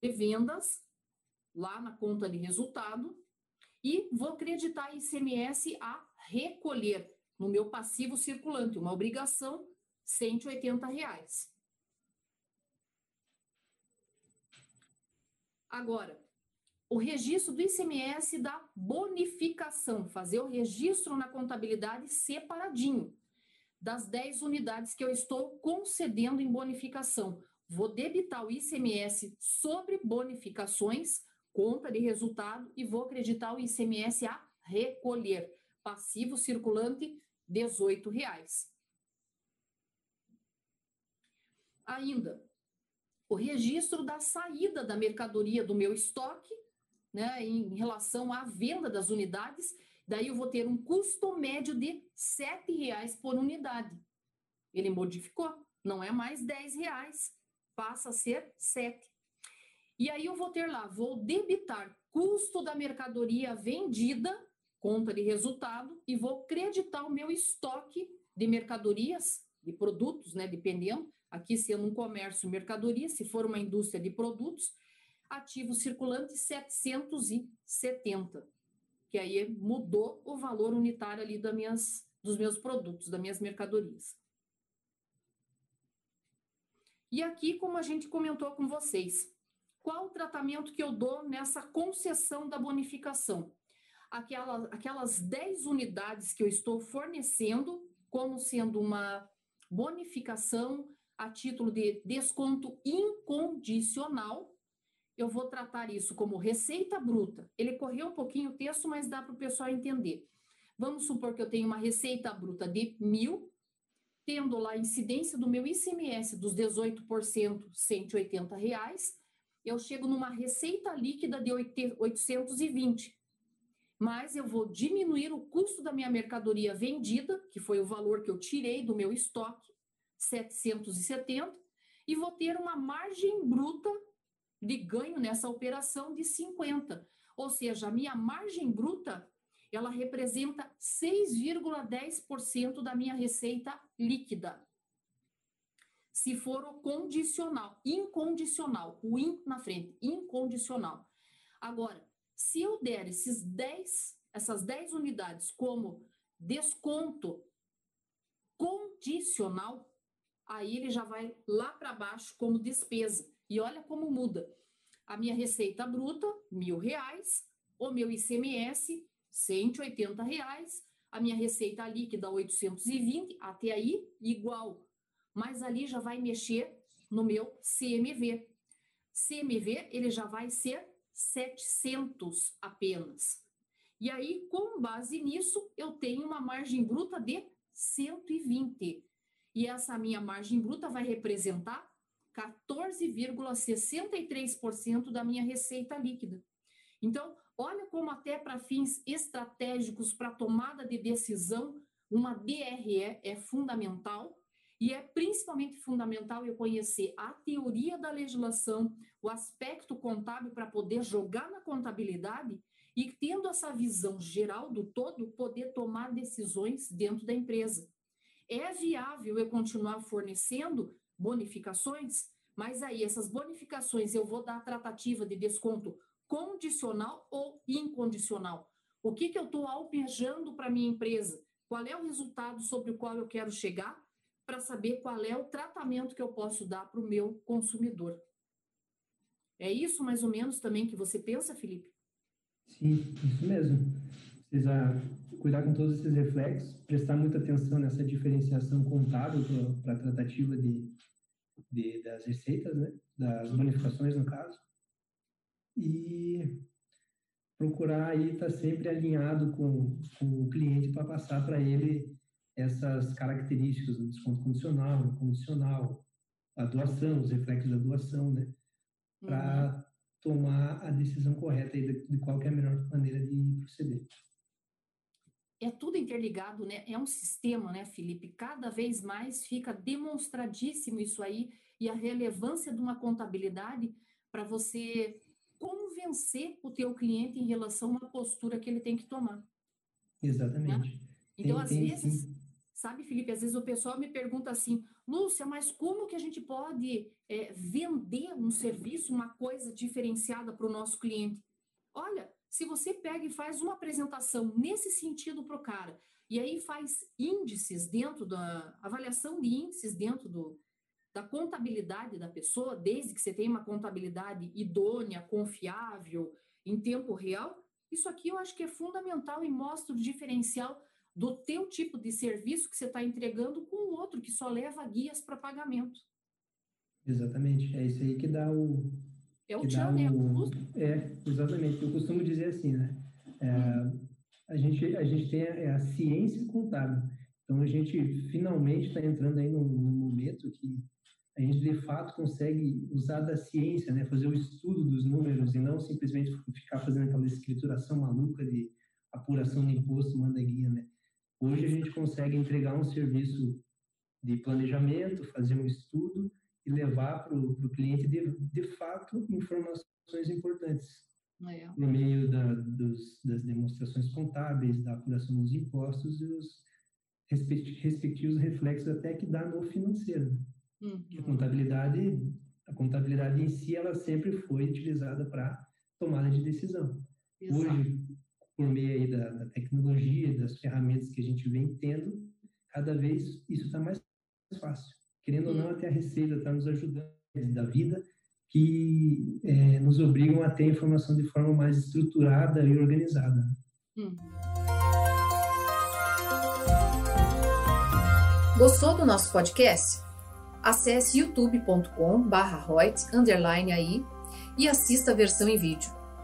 De vendas, lá na conta de resultado, e vou acreditar ICMS a recolher no meu passivo circulante, uma obrigação, 180 reais. Agora, o registro do ICMS da bonificação, fazer o registro na contabilidade separadinho das 10 unidades que eu estou concedendo em bonificação. Vou debitar o ICMS sobre bonificações conta de resultado e vou acreditar o ICMS a recolher. Passivo circulante, R$ reais. Ainda, o registro da saída da mercadoria do meu estoque, né, em relação à venda das unidades, daí eu vou ter um custo médio de R$ reais por unidade. Ele modificou, não é mais R$ reais, passa a ser 7. E aí eu vou ter lá, vou debitar custo da mercadoria vendida, conta de resultado, e vou creditar o meu estoque de mercadorias, de produtos, né, dependendo, aqui sendo um comércio mercadoria, se for uma indústria de produtos, ativo circulante 770, que aí mudou o valor unitário ali das minhas, dos meus produtos, das minhas mercadorias. E aqui, como a gente comentou com vocês, qual o tratamento que eu dou nessa concessão da bonificação? Aquela, aquelas 10 unidades que eu estou fornecendo como sendo uma bonificação a título de desconto incondicional, eu vou tratar isso como receita bruta. Ele correu um pouquinho o texto, mas dá para o pessoal entender. Vamos supor que eu tenho uma receita bruta de mil, tendo lá a incidência do meu ICMS dos 18%, 180 reais, eu chego numa receita líquida de 820. Mas eu vou diminuir o custo da minha mercadoria vendida, que foi o valor que eu tirei do meu estoque, 770, e vou ter uma margem bruta de ganho nessa operação de 50. Ou seja, a minha margem bruta, ela representa 6,10% da minha receita líquida. Se for o condicional, incondicional, o in na frente, incondicional. Agora, se eu der esses 10, essas 10 unidades como desconto condicional, aí ele já vai lá para baixo como despesa. E olha como muda. A minha receita bruta, mil reais, o meu ICMS, 180 reais, a minha receita líquida, 820, até aí, igual. Mas ali já vai mexer no meu CMV. CMV, ele já vai ser 700 apenas. E aí, com base nisso, eu tenho uma margem bruta de 120 e essa minha margem bruta vai representar 14,63% da minha receita líquida. Então, olha como até para fins estratégicos para tomada de decisão, uma DRE é fundamental e é principalmente fundamental eu conhecer a teoria da legislação, o aspecto contábil para poder jogar na contabilidade e tendo essa visão geral do todo, poder tomar decisões dentro da empresa. É viável eu continuar fornecendo bonificações, mas aí essas bonificações eu vou dar tratativa de desconto condicional ou incondicional. O que, que eu estou alpejando para minha empresa? Qual é o resultado sobre o qual eu quero chegar para saber qual é o tratamento que eu posso dar para o meu consumidor? É isso mais ou menos também que você pensa, Felipe? Sim, isso mesmo. Precisa cuidar com todos esses reflexos, prestar muita atenção nessa diferenciação contábil para a tratativa de, de, das receitas, né? das bonificações, no caso, e procurar aí estar tá sempre alinhado com, com o cliente para passar para ele essas características do desconto condicional, incondicional, a doação, os reflexos da doação, né? Para uhum. tomar a decisão correta aí de, de qual é a melhor maneira de proceder é tudo interligado, né? É um sistema, né, Felipe? Cada vez mais fica demonstradíssimo isso aí e a relevância de uma contabilidade para você convencer o teu cliente em relação a uma postura que ele tem que tomar. Exatamente. Né? Então, tem, às tem, vezes, sim. Sabe, Felipe, às vezes o pessoal me pergunta assim, Lúcia, mas como que a gente pode é, vender um serviço, uma coisa diferenciada para o nosso cliente? Olha, se você pega e faz uma apresentação nesse sentido para o cara, e aí faz índices dentro da avaliação de índices dentro do, da contabilidade da pessoa, desde que você tenha uma contabilidade idônea, confiável, em tempo real, isso aqui eu acho que é fundamental e mostra o diferencial do teu tipo de serviço que você está entregando com o outro que só leva guias para pagamento. Exatamente, é isso aí que dá o, é o tchan, né? O... É, exatamente. Eu costumo dizer assim, né? É, a, gente, a gente tem a, é a, ciência contábil. Então, a gente finalmente está entrando aí num, num, momento que a gente, de fato, consegue usar da ciência, né? Fazer o estudo dos números e não simplesmente ficar fazendo aquela escrituração maluca de apuração de imposto, manda guia, né? Hoje a gente consegue entregar um serviço de planejamento, fazer um estudo e levar para o cliente, de, de fato, informações importantes. É. No meio da, dos, das demonstrações contábeis, da apuração dos impostos e os respectivos reflexos até que dá no financeiro. Uhum. A contabilidade A contabilidade em si, ela sempre foi utilizada para tomada de decisão. Exato. Hoje, por meio aí da, da, tecnologia, das ferramentas que a gente vem tendo, cada vez isso está mais fácil. Querendo ou não, até a Receita está nos ajudando da vida, que é, nos obrigam a ter informação de forma mais estruturada e organizada. Hum. Gostou do nosso podcast? Acesse youtube.com/barra aí e assista a versão em vídeo.